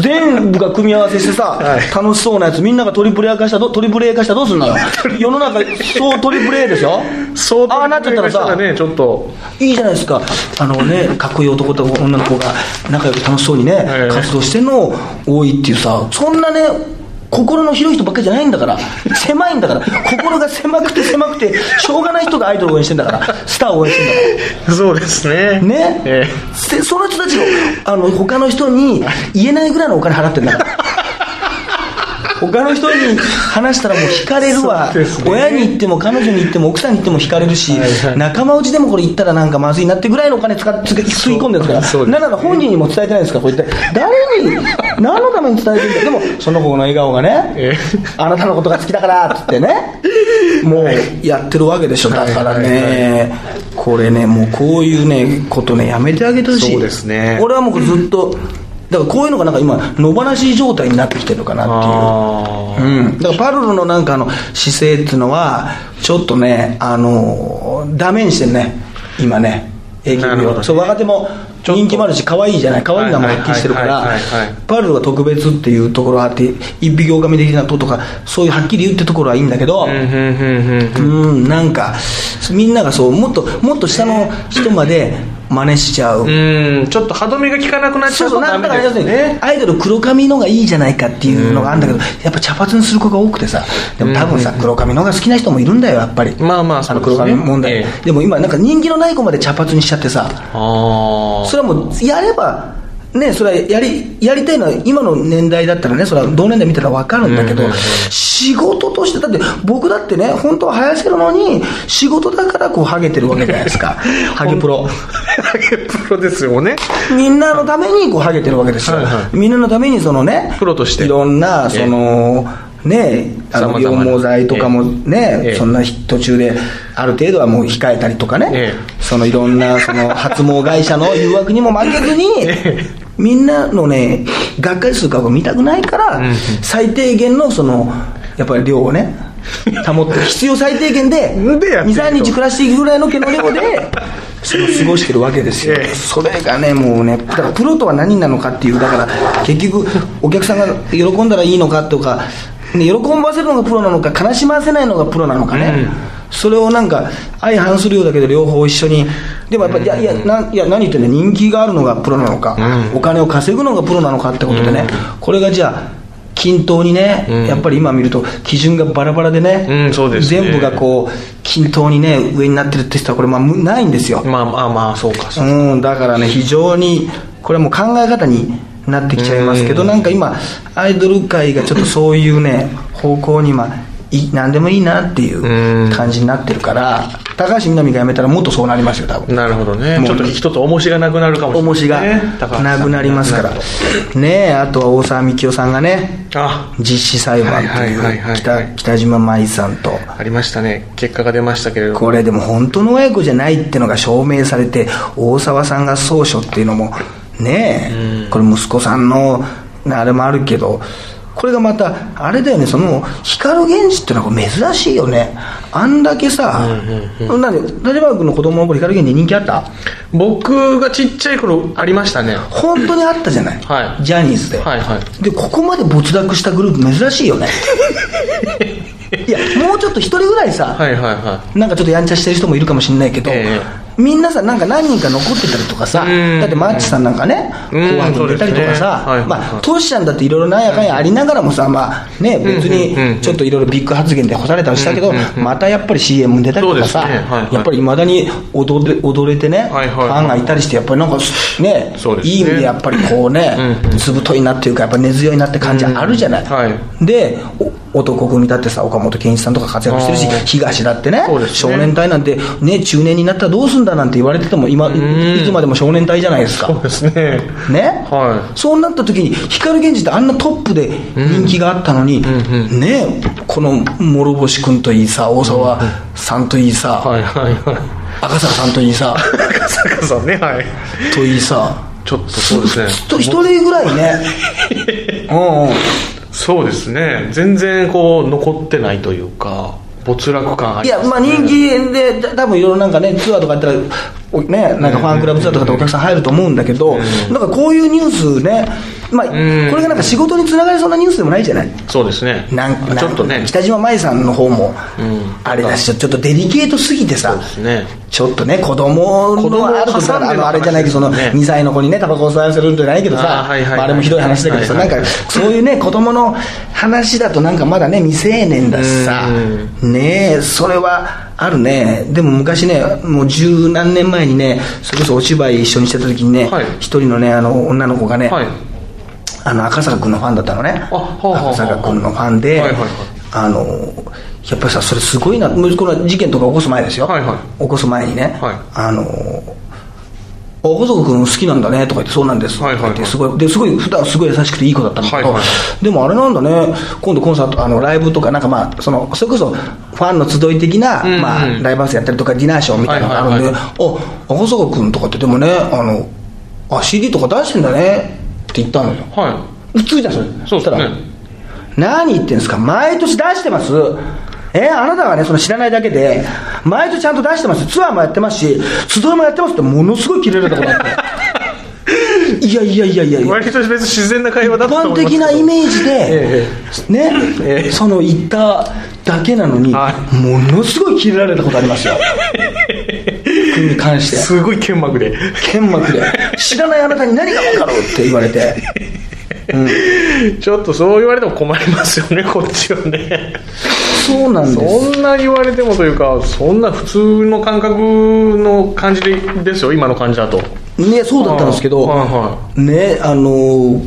全部が組み合わせしてさ、はい。楽しそうなやつみんながトリプル A 化したトリプル A 化したらどうすんのよ？世の中そうトリプル A でしょ？相当ああなっちゃったらさねちょっと。いいじゃないですかあのねかっこいい男と女の子が仲良く楽しそうにね、ええ。活動してんの多いっていうさそんなね心の広い人ばっかりじゃないんだから狭いんだから心が狭くて狭くてしょうがない人がアイドルを応援してんだからスターを応援してんだから。そうですね。ね、え。でその人たちをあの他の人に言えないぐらいのお金払ってんだから他の人に話したらもう惹かれるわ、ね。親に言っても彼女に言っても奥さんに言っても惹かれるし、はいはい。仲間内でもこれ言ったらなんかまずいなってぐらいのお金使って吸い込んでるから、なら本人にも伝えてないんですか？ら、こう言って、誰に、何のために伝えてるんだ？でも、その子の笑顔がね、えあなたのことが好きだからっつってね、もうやってるわけでしょ、だからね、これね、もうこういうね、ことね、やめてあげてほしい。そうですね。俺はもうずっと、だからこういうのがなんか今、野放し状態になってきてるのかなっていう。あうん、だからパルルのなんかあの姿勢っていうのは、ちょっとね、あのダメにしてるね、今ね、ほどね。そう若手も人気もあるし、可愛いじゃない、可愛いのもはっきりしてるからパルルは特別っていうところがあって、一匹狼的なととか、そういうはっきり言ってるところはいいんだけど、ーうんなんか、みんながそう、もっともっと下の人まで真似しちゃう。うんちょっと歯止めが効かなくなっちそうそう、ゃうとダなんだからメです要するにねアイドル黒髪のがいいじゃないかっていうのがあるんだけど、やっぱ茶髪にする子が多くてさ、でも多分さ、黒髪のが好きな人もいるんだよ、やっぱり。まあまあそうですね。黒髪問題、ええ。でも今、なんか人気のない子まで茶髪にしちゃってさ、ああそれはもう、やれば、ね、それはやりやりたいのは、今の年代だったらね、それは同年代見たら分かるんだけど、仕事として、だって僕だってね、本当は生やせるのに、仕事だからこう、ハゲてるわけじゃないですか、ハゲプロ。ハゲプロですよね。みんなのためにこうハゲてるわけですよ、はいはい。みんなのためにそのね、プロとして。いろんな、その、ね、あの羊毛剤とかもね、ええ。そんな途中である程度はもう控えたりとかね、ええ。そのいろんなその 発毛会社の誘惑にも負けずに、えみんなのね、がっかりする顔が見たくないから、うん最低限のその、やっぱり量をね、保って、必要最低限で、でやって2、いくと3日暮らしていくぐらいの毛の量で、その過ごしてるわけですよ。ええ。それがね、もうね、だからプロとは何なのかっていう、だから結局、お客さんが喜んだらいいのかとか、ね、喜ばせるのがプロなのか、悲しませないのがプロなのかね。うん。それをなんか相反するようだけど両方一緒に。でもやっぱりいやいやないや何言ってんの人気があるのがプロなのか、うん。お金を稼ぐのがプロなのかってことでね、これがじゃあ均等にね、うん。やっぱり今見ると基準がバラバラでね,、ですね。全部がこう均等にね上になってるって人はこれまあむないんですよ、まあまあまあそうかそううん、だからね、非常に、これはもう考え方になってきちゃいますけど、なんか今、アイドル界がちょっとそういうね、方向に今、い何でもいいなっていううん。感じになってるから、高橋みなみが辞めたらもっとそうなりますよ、多分。なるほどね。もう。ちょっと一つ重しがなくなるかもしれない重しがなくなりますから、ねえ、あとは大沢みきおさんがね、あ。実施裁判とはいう北北島舞さんと。ありましたね。結果が出ましたけれども。これでも本当の親子じゃないってのが証明されて大沢さんが総書っていうのもねえ。これ息子さんのあれもあるけどこれがまたあれだよねその光源氏ってのは珍しいよね。あんだけさ、なんで立花君の子供の頃光源氏人気あった？僕がちっちゃい頃ありましたね。本当にあったじゃない、はい。ジャニーズで、はいはい。でここまで没落したグループ珍しいよね。いやもうちょっと一人ぐらいさ、はいはいはなんかちょっとやんちゃしてる人もいるかもしれないけど、えみんなさ、なんか何人か残ってたりとかさ、うん。だってマッチさんなんかね、うん。紅白に出たりとかさ、まあ、トシちゃんだっていろいろなんやかんやありながらもさ、まあね、別にちょっといろいろビッグ発言で干されたりしたけど、またやっぱり CM に出たりとかさ、やっぱりいまだに踊れ踊れてね、ファンがいたりして、やっぱりなんかね、いい意味でやっぱりこうね、ずぶといなっていうか、やっぱ根強いなって感じあるじゃない。で、お男組だってさ、岡本健一さんとか活躍してるし東だってね少年隊なんて、ね、中年になったらどうすんだなんて言われてても、今、いん。いつまでも少年隊じゃないですか。そう。ですね。ね、はそうなった時に、光源氏ってあんなトップで人気があったのに、んね、この諸星君といいさ、大沢さんといいさ、はいはいはい。赤坂さんといいさ、赤坂さんねはい。といいさ、ちょっとそうですね。と一人ぐらいね、うんうん。そうですね。全然こう残ってないというか没落感あいや、りますまあ人気で、多分いろいろなんかね、ツアーとかやったら、ね、なんかファンクラブツアーとかでお客さん入ると思うんだけど、なんかこういうニュースね、まあ、こん。れがなんか仕事につながりそうなニュースでもないじゃない？そうですね。なんちょっとね。北島舞さんの方もうん、あれだし、ちょっとデリケートすぎてさちょっとね、子供子供をのあると挟んでのあのあれじゃないけど、その話ですね2歳の子にね、タバコを吸わせるんじゃないけどさ、あれもひどい話だけどさ、ないんかそういうね、子供の話だとなんかまだね、未成年だしさ、ねえ、それはあるね。でも昔ね、もう十何年前にね、それこそお芝居一緒にしてた時にね、はい。一人のね、あの女の子がね、はい。あの赤坂君のファンだったのね。あはあはあはあ。赤坂君のファンで、はいはいはい。あのやっぱりさそれすごいな。もうこの事件とか起こす前ですよ、はいはい。起こす前にね、はい。あのあ赤坂君好きなんだねとか言ってそうなんですとか言ってはいはいはい。すごいですごい普段すごい優しくていい子だったんだけど、はいはい。でもあれなんだね。今度コンサートあのライブとかなんかまあそのそれこそファンの集い的な、うんうん。まあ、ライブハウスやったりとかディナーショーみたいなのがあるんで、はいはい。あ赤坂君とかってでもねあのあ CD とか出してんだね。って言ったのよ。は普通じゃんそれ。そしたら何言ってんですか。毎年出してますえあなたがねその知らないだけで毎年ちゃんと出してますツアーもやってますし集いもやってますってものすごいキレられたことあって。いやいやいやいやいいや。割と別に自然な会話だ一般ったと思います的なイメージで、えね、ええ。その言っただけなのに、はものすごいキレられたことありますよ。君に関して。すごい剣幕で。剣幕で。知らないあなたに何が分かるって言われてちょっとそう言われても困りますよね こっちはね。そうなんです。そんな言われてもというかそんな普通の感覚の感じでですよ今の感じだと。ねそうだったんですけど、はいはねあのー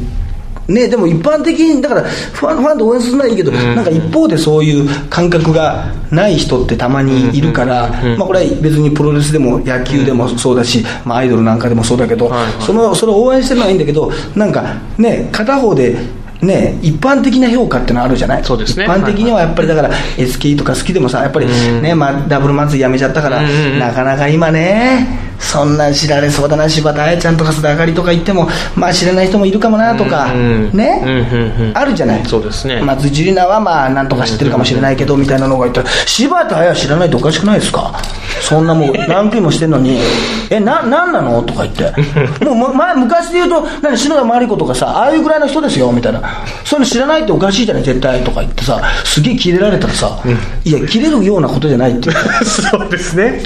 ね、でも一般的にだからファンファンで応援するのはいいけど、なんか一方でそういう感覚がない人ってたまにいるから、まあ、これは別にプロレスでも野球でもそうだし、まあ、アイドルなんかでもそうだけど、はいはい。そのそれを応援してるのはいいんだけどなんかね片方でね、一般的な評価ってのはあるじゃない？そうですね。一般的にはやっぱりだから SK とか好きでもさやっぱりね、まあ、ダブル祭りやめちゃったから、うんうんうん。なかなか今ねそんなん知られそうだな柴田彩ちゃんとか須田あかりとか言ってもまあ知らない人もいるかもなとか、ね、うんうんうんあるじゃない？そうですね。松井樹里奈はまあなんとか知ってるかもしれないけどみたいなのが言ったら柴田彩知らないとおかしくないですか？そんなもう何組もしてんのに。えななんなの？とか言って。もうま前昔で言うと何篠田麻里子とかさああいうぐらいの人ですよみたいな。そういうの知らないっておかしいじゃない？絶対とか言ってさすげえキレられたらさ、いやキレるようなことじゃないっていう。そうですね。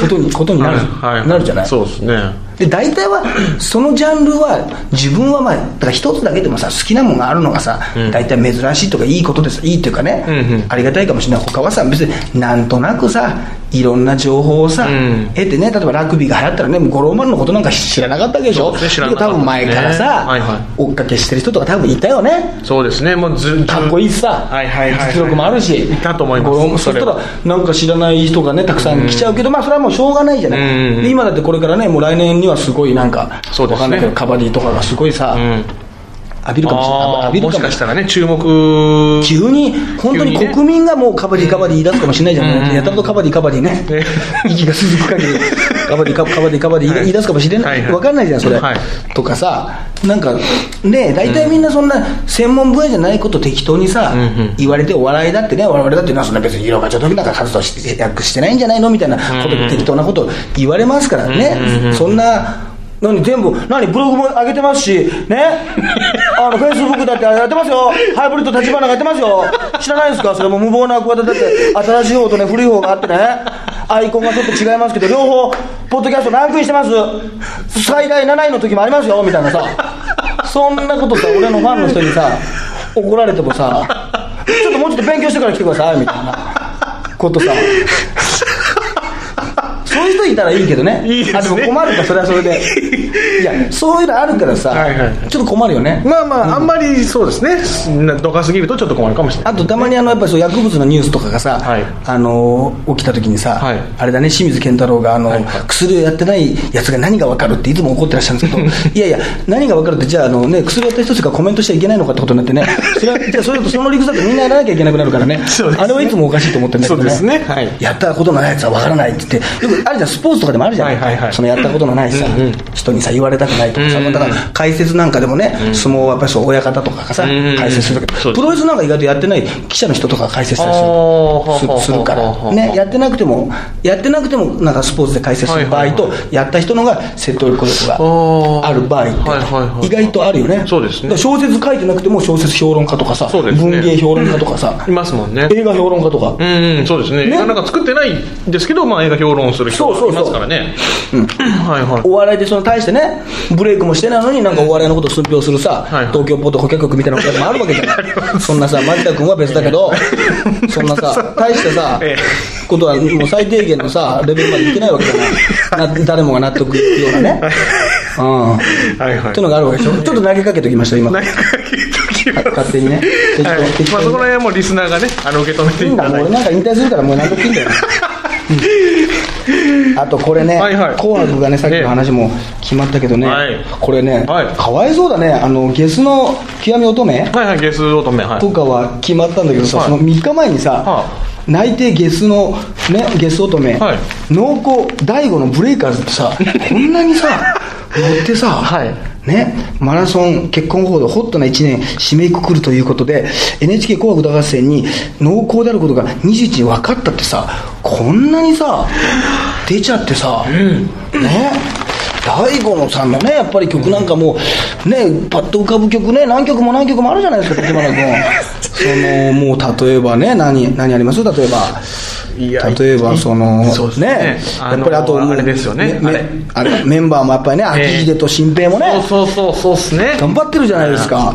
ことにことになる,、はいはいなるじゃない。そうですね。で大体はそのジャンルは自分はまあだから一つだけでもさ好きなものがあるのがさ、大体珍しいとかいいことです。いいっていうかね、うんうん。ありがたいかもしれない。他はさ別になんとなくさいろんな情報をさ、うん。得てね例えばラグビーが流行ったらね五郎丸のことなんか知らなかったわけでしょ？ね知らなかった多分前からさ、はいはい。追っかけしてる人とか多分いたよね。そうですねもうずかっこいいしさ、はいはいはい。はい実力もあるし、いたと思いますそしたらなんか知らない人がね、たくさん来ちゃうけど、まあ、それはもうしょうがないじゃない、うん。で今だってこれからね、もう来年にはすごいなんか、そうですね。わかんないけど、カバディとかがすごいさ、うん浴びるかもしれない、浴びるかもしたらね注目急に、本当に国民がもうカバディ、カバディ言い出すかもしれないじゃない、やたらとカバディ、カバディね、息が続く限り、カバディ、カバディ、カバディ言い出すかもしれない、はいはいわかんないじゃん、それ、とかさ、なんか、ね、大体みんなそんな専門分野じゃないこと適当にさ、言われて、お笑いだってね、我々だって、そんな別に色がちょっとなんか活動して訳してないんじゃないのみたいなことで適当なこと言われますからね、そんな。何全部、何ブログも上げてますし、ね、あのフェイスブックだってやってますよ、ハイブリッド立花がやってますよ、知らないですか、それも無謀な企てだって、新しい方とね、古い方があってね、アイコンがちょっと違いますけど、両方、ポッドキャストランクインしてます、最大7位の時もありますよみたいなさ、そんなことさ、俺のファンの人にさ、怒られてもさ、ちょっともうちょっと勉強してから来てくださいみたいなことさ。そういう人いたらいいけどね。いいですね。あ、でも困るか、それはそれで。いや、そういうのあるからさ、はいはい。ちょっと困るよね。まあまあ、あんまりそうですね。などかすぎるとちょっと困るかもしれない。あとたまにあのやっぱりそう薬物のニュースとかがさ、はい。あの起きた時にさ、はい。あれだね清水健太郎があの、はいはい。薬をやってないやつが何が分かるっていつも怒ってらっしゃるんですけど。いやいや何が分かるってじゃああの、ね、薬をやった人しかコメントしちゃいけないのかってことになってねそれはじゃあそれだとその理屈だとみんなやらなきゃいけなくなるからね。ね。あれはいつもおかしいと思ってるんだけどね。そうですね。はい。やったことのないやつは分からないって言って。よくあるじゃんスポーツとかでもあるじゃん、はいはいはい。そのやったことのないさ、うんうん。人にさ言われたくないとか。さ、うんうん。だから解説なんかでもね、相撲はやっぱりそう親方とかがさ、うんうん解説するけど、プロレスなんか意外とやってない記者の人とかが解説したりするすするから。ははははねやってなくてもやってなくてもなんかスポーツで解説する場合と、はいはいやった人のが説得力がー。ある場合って、はいはいはい。意外とあるよね。そうですね。小説書いてなくても小説評論家とかさ、ね。文芸評論家とかさいますもんね。映画評論家とか、うんうんそうですね。ね。なんか作ってないんですけど、まあ、映画評論する人そうそうそう。がいますからねはいはい。お笑いでその対してねブレイクもしてないのになんかお笑いのことを寸評するさ、はい東京ポッド顧客局みたいなこともあるわけじゃない そんなさ牧田君は別だけど そんなさ大してさ、えことはもう最低限のさレベルまでいってないわけじゃない。な誰もが納得いくようなね。うん。はいはい。っていうのがあるわけでしょ。ちょっと投げかけておきました今。投げかけときます。勝手にね。適当はい適当に。まあ、そこら辺はもうリスナーがねあの受け止めていいんだいただ。いて俺なんか引退するからもう何とっていいんだよ、うん あとこれねはいはい「紅白」がねさっきの話も決まったけどね、はい。これね、はい。かわいそうだね。あのゲスの極み乙女はいはいゲス乙女はい。とかは決まったんだけどさ、はい。その3日前にさ、は内定ゲスの、ね、ゲス乙女、はい。濃厚第5のブレイカーズってさこんなにさ 乗ってさ、はい。ね、マラソン結婚報道ホットな1年締めくくるということで NHK 紅白歌合戦に濃厚であることが21日分かったってさこんなにさ出ちゃってさ、ね大五野さんのねやっぱり曲なんかもうねパッと浮かぶ曲ね何曲も何曲もあるじゃないですか立花君。そのもう例えばね何何あります？例えば例えばそのそうですね。やっぱりあとあれですよねあれ。メンバーもやっぱりね秋秀と新平もね、そうそうそうそうっすね。頑張ってるじゃないですか。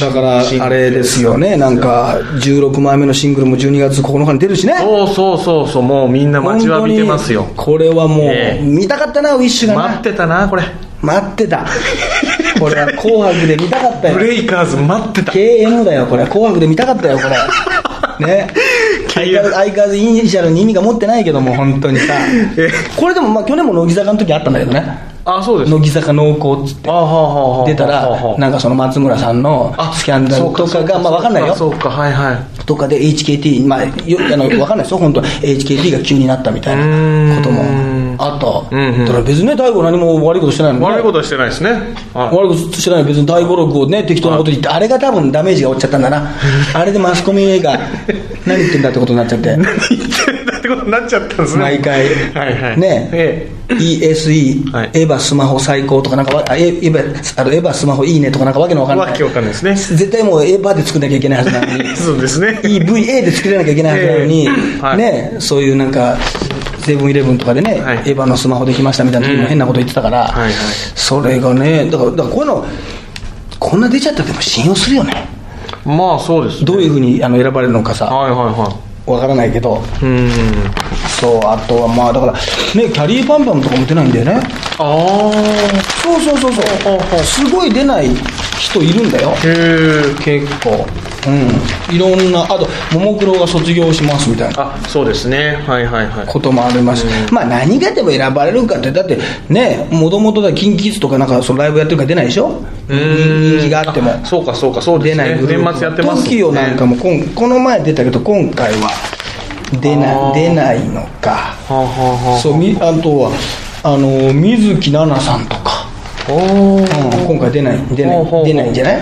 だからあれですよねなんか16枚目のシングルも12月9日に出るしね。そうそうそうそうもうみんな待ちわびてますよ。これはもう、ええ。見たかったなウィッシュがな。待ってたなこれ。待ってた。これは「紅白」で見たかったよ。ブレイカーズ待ってた。KM だよこれ「紅白」で見たかったよこれ。ね。相変わらず相変わらずイニシャルに意味が持ってないけども本当にさ。え。これでもまあ去年も乃木坂の時あったんだけどね。あそうです。乃木坂濃厚っつって。出たらなんかその松村さんのスキャンダルとかがまあ分かんないよ。そうかはいはい。とかで HKT、まあ、よあの分かんないですよ、本当。HKT が急になったみたいなこともあった。うんうん。だから別にね、大悟何も悪いことしてないのにね。悪いことはしてないですね。はい悪いことしてない別に大五録をね、適当なこと言って、あ。れが多分ダメージが負っちゃったんだな。あれでマスコミが何言ってんだってことになっちゃって。言ってんだってことになっちゃったんですね。毎回、はいはい。ね、え ESE、はい。エヴァスマホ最高とかなんかわあエエヴァあのエヴァスマホいいねとかなんかわけのわかんない。わけわかんないですね。絶対もうエヴァで作んなきゃいけないはずなのに。え そうですね。EVA で作らなきゃいけないはずなのに、ええ。はい。ね、そういうなんかセブンイレブンとかでね、はい。エヴァのスマホできましたみたいな時も変なこと言ってたから、はいはい。それがねだからだからこういうのこんな出ちゃったらでも信用するよね。まあそうですね。どういうふうにあの選ばれるのかさはいはいはわからないけど。いうん。そうあとはまあだからねキャリーパンパンとかも出ないんだよね。あそうそうそうそう。すごい出ない人いるんだよ。あへえ結構。うん。いろんなあとももクロが卒業しますみたいな。あそうですね。はいはいはい。こともあります、まあ何がでも選ばれるかってだってねもともとだキンキッズとかなんかそのライブやってるから出ないでしょ？人気があっても。そうかそうかそうですね。出ない年末やってますもんね TOKIO なんかもこんこの前出たけど今回は出あなー。出ないのか。そうみあとはあの水木奈々さんとか、おうん、ー。今回出ない出ないう出ないんじゃない？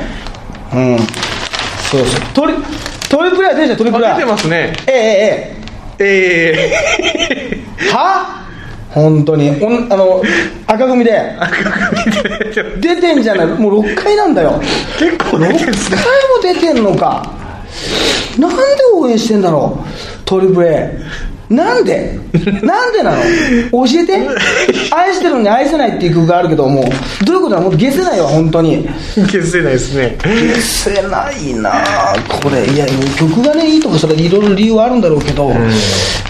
うん。そうそう。トリトリプルア出てるじゃんトリプルアあ出てますね。ええええ。ええは？本当に。おんあの赤組で。出てんじゃない？もう6回なんだよ。結構6回も出てんのか。なんで応援してんだろう？トリプル A なんで？なんでなの？教えて。愛してるのに愛せないっていう曲があるけども。うどういうことなの？もう消せないわ本当に。消せないですね。消せないな。あこれいや曲がねいいとかそれいろいろ理由はあるんだろうけど、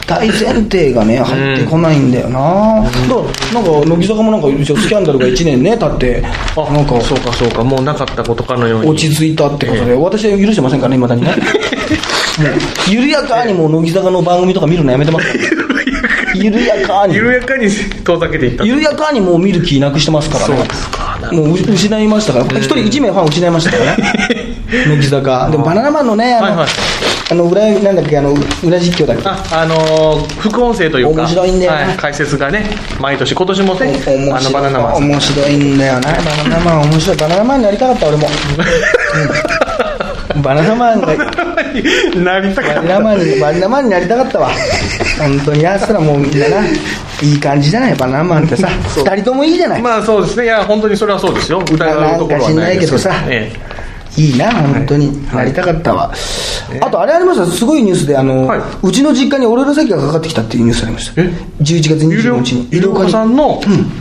大前提がね入ってこないんだよな、だからなんか乃木坂もなんか一応スキャンダルが1年ね経って。あなんかそうかそうか。もうなかったことかのように。落ち着いたってことで、私は許してませんからね、いまだにね。緩やかにもう乃木坂の番組とか見るのやめてますから 緩やかに。緩やかに遠ざけていった緩やかにもう見る気なくしてますからね。そうですかもう失いましたから、一人一名ファン失いましたからね。乃木坂。でもバナナマンのね、あの、はいはいあの裏、なんだっけ、あの、裏実況だっけ？ああのー副音声というか面白いんだよねはい、解説がね毎年今年もねあのバナナマン面白いんだよな、バナナマン面白い。バナナマンになりたかった、俺も。うんバナナマンが、なりたかバった。ナナマンに、バマンになりたかったわ。本当に、やつらもうみんなな、いい感じじゃない、バナナマンってさ。二人ともいいじゃない。まあそうですね。いや本当にそれはそうですよ。疑うところはないですけど。さ。えいいな、本当に。なりたかったわ。あと、あれありました、すごいニュースで、あの、はい。うちの実家にオレオレ詐欺がかかってきたっていうニュースありました。え？11月え有料25日に。有料？家さんの、うん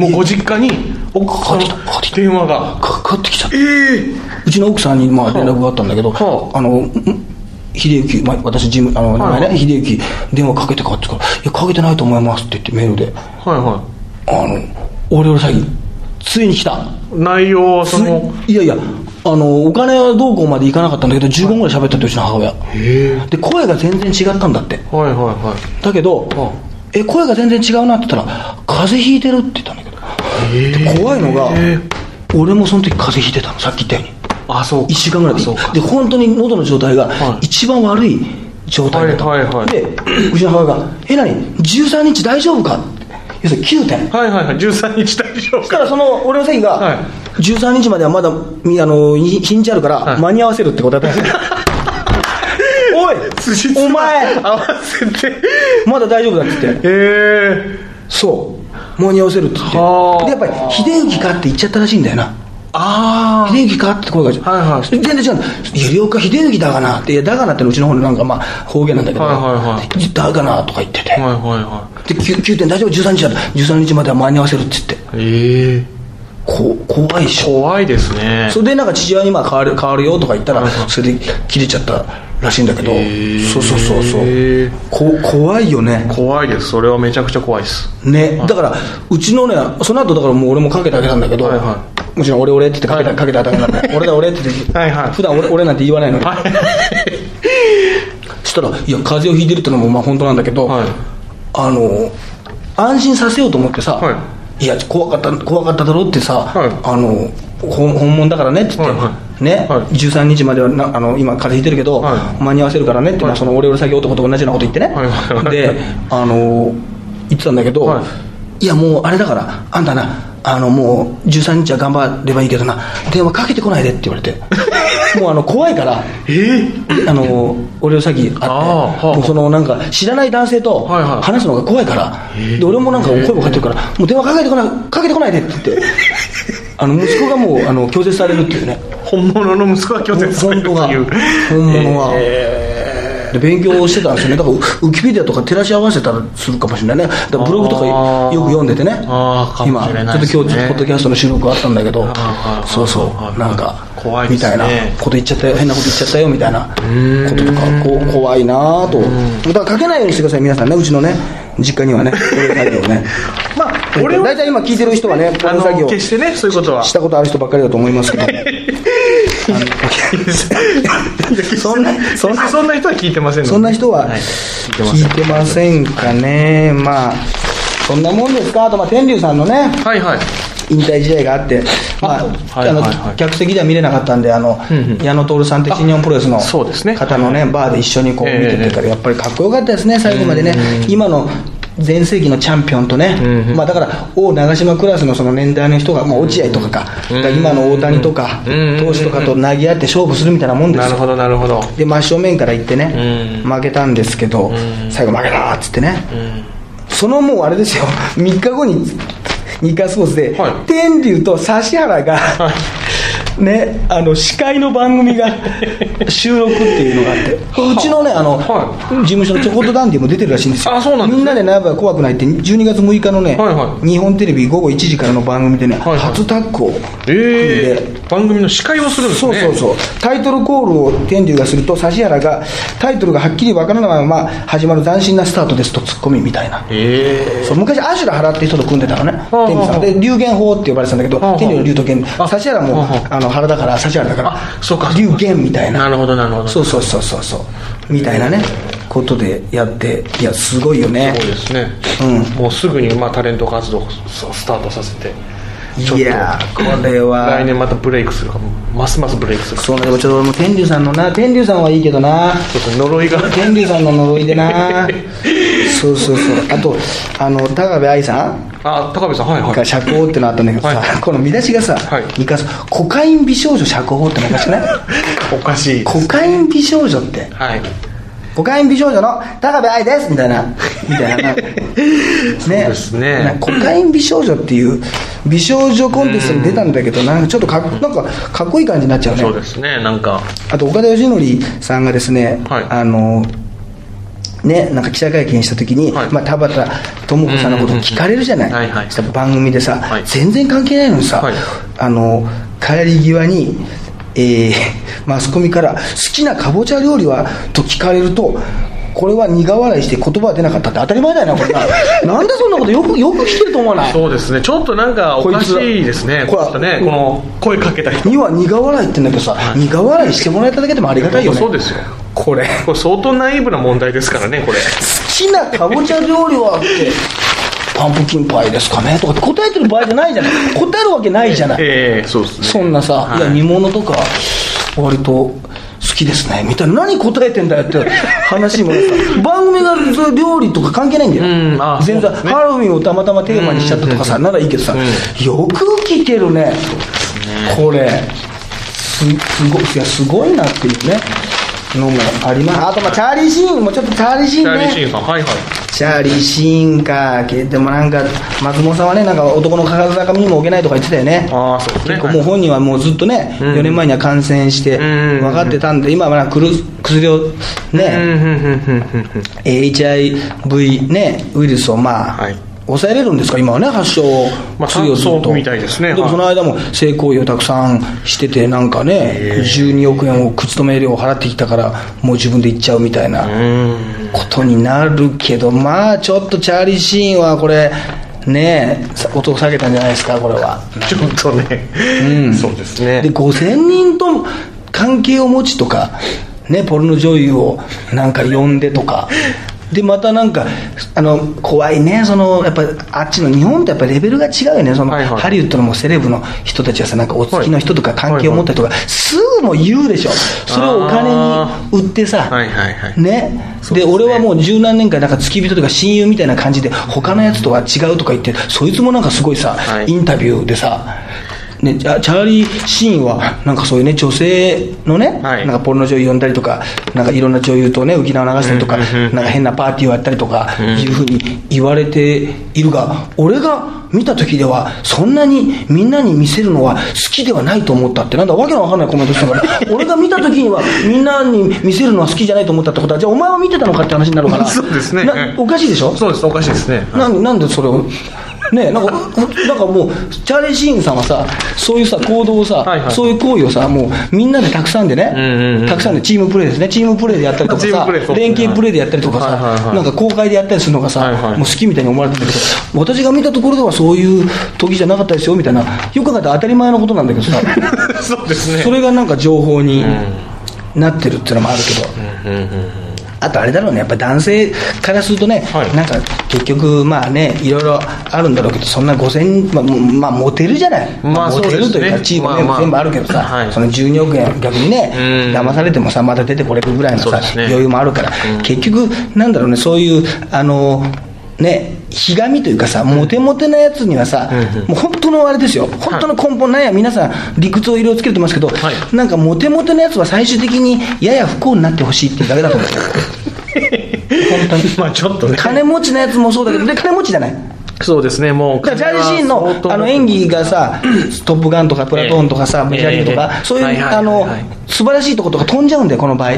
もうご実家におかかってきたかかってきた。電話が。かかってきちゃった。え。え。うちの奥さんにまあ連絡があったんだけど、はあ。あの、ん秀幸、まあ、私、事務、あの、名前ね、秀幸、電話かけてかってから、いや、かけてないと思いますって言ってメールで、はいはあの、オレオレ詐欺、ついに来た。内容はそのいやいやあのお金はどうこうまでいかなかったんだけど15分ぐらい喋ったってうちの母親。へで声が全然違ったんだって。えはいはいはい。だけど「え声が全然違うな」って言ったら「風邪ひいてる」って言ったんだけど。で怖いのがへ俺もその時風邪ひいてたのさっき言ったように。あそうか。1週間ぐらい。でそうか。で本当に喉の状態がはい。一番悪い状態だった、はいはいはい。でうちの母親が「え何？13日大丈夫か?」って。要するに9点。はいはいはい。13日大丈夫そしたらその俺の席が、はい。13日まではまだみあの日日にちあるから、はい。間に合わせるってことだったんですよ。お いお前。合わせて。まだ大丈夫だって言って。へえ。そう。間に合わせるって言って。はあ。でやっぱり秀幸かって言っちゃったらしいんだよな。あ秀幸かって声が、はいはい。全然違う。んだ「いや両家秀幸だがな」って「いやだがな」ってのうちの方のなんかまあ方言なんだけど「はいはいはい。だがな」とか言ってて、あはいはいはで 9, 9点大丈夫？13日だ。13日までは間に合わせるって言って。いへえこ怖いでしょ怖いですね。それでなんか父親にまあ変わる変わるよとか言ったらはいはい。それで切れちゃったらしいんだけど。そうそうそうそう。こ怖いよね。怖いです。それはめちゃくちゃ怖いです。ね。だからうちのねその後だからもう俺もかけてあげたんだけどはいはもちろん俺俺って言ってかけたかけてあげたんだ 俺だ俺って言ってはいはい。普段俺俺なんて言わないのに。そしたらいや風邪をひいてるってのもまあ本当なんだけどはい。あの安心させようと思ってさ、、はいや怖かった怖かっただろってさ、はい。あの本本物だからねって言って、はいはね、はい。13日まではなあの今風邪ひいてるけど、はい。間に合わせるからねって、まあ、その俺俺詐欺男と同じようなこと言ってね、はいはい。はいであの言ってたんだけど、、はいやもうあれだからあんたなあのもう13日は頑張ればいいけどな。電話かけてこないでって言われて。もうあの怖いから。ええであの俺をさっき会ってのなんか知らない男性とはいはい。話すのが怖いから、で俺もなんか声もかけてるから。もう電話かけてこないかけてこないでって言って。あの息子がもうあの拒絶されるっていうね。本物の息子が拒絶される本当がという。本物は、で勉強してたんですよね。だからウウキペディアとか照らし合わせたらするかもしれないね。だからブログとかよく読んでてね。あーかもしれない今ちょっと今日ポッドキャストの収録あったんだけどそうそうなんか怖いみたいな。こと言っちゃったよ変なこと言っちゃったよみたいな。こととかこう怖いなぁと。だから書けないようにしてください皆さんね。うちのね実家にはねこういう作業ね。まあ 俺は大体今聞いてる人はねこの作業決してねそういうことは。したことある人ばっかりだと思いますけど そんなそんなそんな人は聞いてませんそんな人ははい聞いてませんかね、まあ、そんなもんですか、あと、まあ、天竜さんのね、はいはい。引退試合があって、まあはいあの客席では見れなかったんで、あの矢野徹さんって新日本プロレスの方のね、バーで一緒にこうええ見ててから、やっぱりかっこよかったですね、最後までね、今の全盛期のチャンピオンとね、うんうん。まあ、だから、王長島クラスのその年代の人が、まあ、落合とかか、うん。今の大谷とか、投手とかと投げ合って勝負するみたいなもんですよ。なる。ほどなるほど。で真正面から行ってね、うん。負けたんですけど、最後負けたっつってね、うん。そのもうあれですよ。3日後に日刊スポーツで、はい。天竜と指原が、ね、あの司会の番組が 収録っていうのがあって、うちのねあの、は事務所のチョコトダンディも出てるらしいんですよ。あそうなんですね。みんなで悩めば怖くないって12月6日のね、はいはい。日本テレビ午後1時からの番組でね、はいはい。初タッグを組んで、ええ番組の司会をするんですね。そうそうそう。タイトルコールを天竜がすると指原がタイトルがはっきりわからないまま始まる斬新なスタートですとツッコミみたいな。ええそう昔アシュラ原って人と組んでたのね。あ天竜さんで龍玄法って呼ばれてたんだけど天竜の龍と玄。あ指原もあ。あの原だから指原だからあそうか龍玄みたいな。なるほどなるほど。そうそうそうそうそう。みたいなねことでやっていやすごいよね。そうですね、うん。もうすぐにまあタレント活動をスタートさせて。いやーこれは。来年またブレイクするかも。ますますブレイクする。そうねでもちょっと天竜さんのな天竜さんはいいけどな。ちょっと呪いが。天竜さんの呪いでな そうそうそう。あとあの高部愛さん？あ高部さんはいはい。が釈放ってのあったんだけどさ、はい。この見出しがさ、はい。三日コカイン美少女釈放ってのおかしくない？おかしいですコカイン美少女って。はい。コカイン美少女の高部愛です！みたいな。みたいな。ねそうですね。なコカイン美少女っていう美少女コンテストに出たんだけどなんかちょっとかっなんかかっこいい感じになっちゃうね。そうですね。なんか。あと岡田義則さんがですね、はい。あのね、なんか記者会見した時に、はい。まあ、田畑智子さんのことを聞かれるじゃない,、番組でさ、はい。全然関係ないのにさ、はい。あの帰り際に、えー マスコミから「好きなかぼちゃ料理は?」と聞かれるとこれは苦笑いして言葉は出なかったって当たり前だよなこれな。なんでそんなことよくよく聞けると思わない？そうですね。ちょっとなんかおかしいですね。こいつこうやってねこの声かけた人。には苦笑いって言うんだけどさ、苦笑いしてもらえただけでもありがたいよね。そうですよこれ。これ相当ナイーブな問題ですからねこれ。好きなかぼちゃ料理はってパンプキンパイですかねとかって答えてる場合じゃないじゃない。答えるわけないじゃない、ええそうですね。そんなさ、はい。い、や煮物とか割と好きですねみたいな。何答えてんだよって話にもなった。番組が料理とか関係ないんだよ、うんあ全然、ね。ハロウィンをたまたまテーマにしちゃったとかさ、ならいいけどさ、よく聞けるね。これすすごいいやすごいなっていうねのもあります。あとまあチャーリー・シーンもちょっとチャーリー・シーンね。チャーリー・シーンさんはいはい。チャーリー・シーンか、けでもなんか、松本さんはね、なんか男の体にも置けないとか言ってたよね。ああそうですね。結構もう本人はもうずっとね、うん。4年前には感染してん。分かってたんで、今はなんか薬薬をね、HIV ね、ウイルスをまあ、はい抑えれるんですか、今はね、発症まあ薬をずっと。そうみたいですねでもその間も性行為をたくさんしてて、なんかね、12億円を口止め料を払ってきたから、もう自分で行っちゃうみたいな。うんことになるけど、まあちょっとチャーリー・シーンはこれ、ね音を下げたんじゃないですか、これは。ちょっとね、うんそうですねで、5000人と関係を持ちとか、ね、ポルノ女優をなんか呼んでとか。でまたなんかあの怖いねそのやっぱあっちの日本ってやっぱレベルが違うよねその、はいはい。ハリウッドのもうセレブの人たちはさなんかお付きの人とか関係を持ったりとか、すぐもう言うでしょ。それをお金に売ってさ、はいはいはい。ね。ですね。で俺はもう十何年間なんか付き人とか親友みたいな感じで他のやつとは違うとか言ってそいつもなんかすごいさ、はい。インタビューでさね、チャチャーリー・シーンはなんかそういうね女性のね、はい。なんかポルノ女優呼んだりとかなんかいろんな女優とね浮き名を流したりとか、なんか変なパーティーをやったりとかいうふうに言われているが俺が見た時ではそんなにみんなに見せるのは好きではないと思ったって。なんだわけのわかんないコメントしてたから 俺が見た時にはみんなに見せるのは好きじゃないと思ったってことはじゃあお前は見てたのかって話になるから。そうですね。なおかしいでしょ？そうですおかしいですね。なんなんでそれをねなんかなんかもうチャーリー・シーンさんはさそういうさ行動をさ、はいはいそういう行為をさもうみんなでたくさんでね、うんうんうんたくさんでチームプレーですね。チームプレーでやったりとかさ連携プレーでやったりとかさ、はいはいはい。なんか公開でやったりするのがさ、はいはい。もう好きみたいに思われてるんだけど私が見たところではそういう時じゃなかったですよみたいな。よく考えたら当たり前のことなんだけどさ そうですね。それがなんか情報になってるっていうのもあるけど、うんうんうんあとあれだろうね、やっぱ男性からするとね、はい。なんか結局、まあね、いろいろあるんだろうけど、そんな5000、まあ、もまあ、モテるじゃない、まあモテるというか、チームね、まあまあ。全部あるけどさ、はい。その12億円、逆にね、うん。騙されてもさ、また出てこれるぐらいのさ、ね。余裕もあるから、結局、なんだろうね、そういう、あの、ね、ひがみというかさ、モテモテなやつにはさ、もう本当のあれですよ、本当の根本なんや、皆さん、理屈を色をつけてますけど、はいなんかモテモテなやつは最終的にやや不幸になってほしいっていうだけだと思う。本当に。まあちょっとね金持ちのやつもそうだけど、で、金持ちじゃない。そうですねもう。だからチャーリー・シーンの。あの演技がさ、トップガンとかプラトーンとかさ、ええ。メジャーリーグとか、ええ。そういう、あのはい、素晴らしいとことか飛んじゃうんだよ、この場合。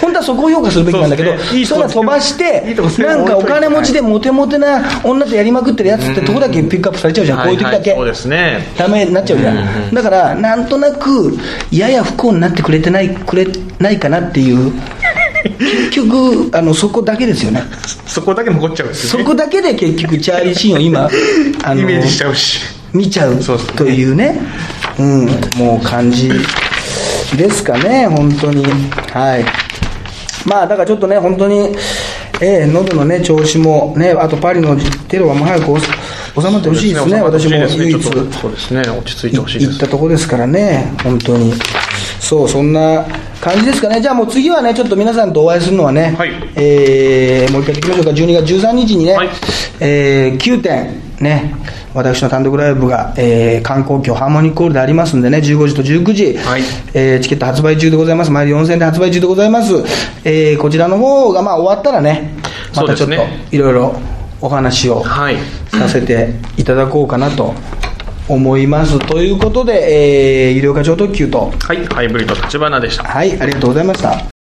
本当はそこを評価するべきなんだけど、そうですね。いいとこそれは飛ばしてなんかお金持ちでモテモテな女とやりまくってるやつってとこだけピックアップされちゃうじゃん、こういう時だけ。そう。ですね。ダメになっちゃうじゃん、だからなんとなくやや不幸になってくれてないくれないかなっていう結局。あのそこだけですよね。そこだけ残っちゃうんですそよね。こだけで結局チャーリー・シーンを今 あのイメージしちゃうし。見ちゃうというね。うんもう感じですかね本当に。はい。まあだからちょっとね本当にええ喉のね調子もねあとパリのテロはもう早く収まってほしいですね私も唯一。そうですね。落ち着いてほしいです。行ったとこですからね、本当に。そう、そんな感じですかね。じゃあもう次はね、ちょっと皆さんとお会いするのはね、はいえーもう一回聞きましょうか。12月13日にね、はいえー9点、ね、私の単独ライブが、えー観光協ハーモニックホールでありますんでね、15時と19時、はいえーチケット発売中でございます。毎日4000円で発売中でございます。えーこちらの方がまあ終わったらね、またちょっといろいろお話をはいさせていただこうかなと思います。ということで、えー、医療課長特急と、はいハイブリッド立花でしたはい、ありがとうございました。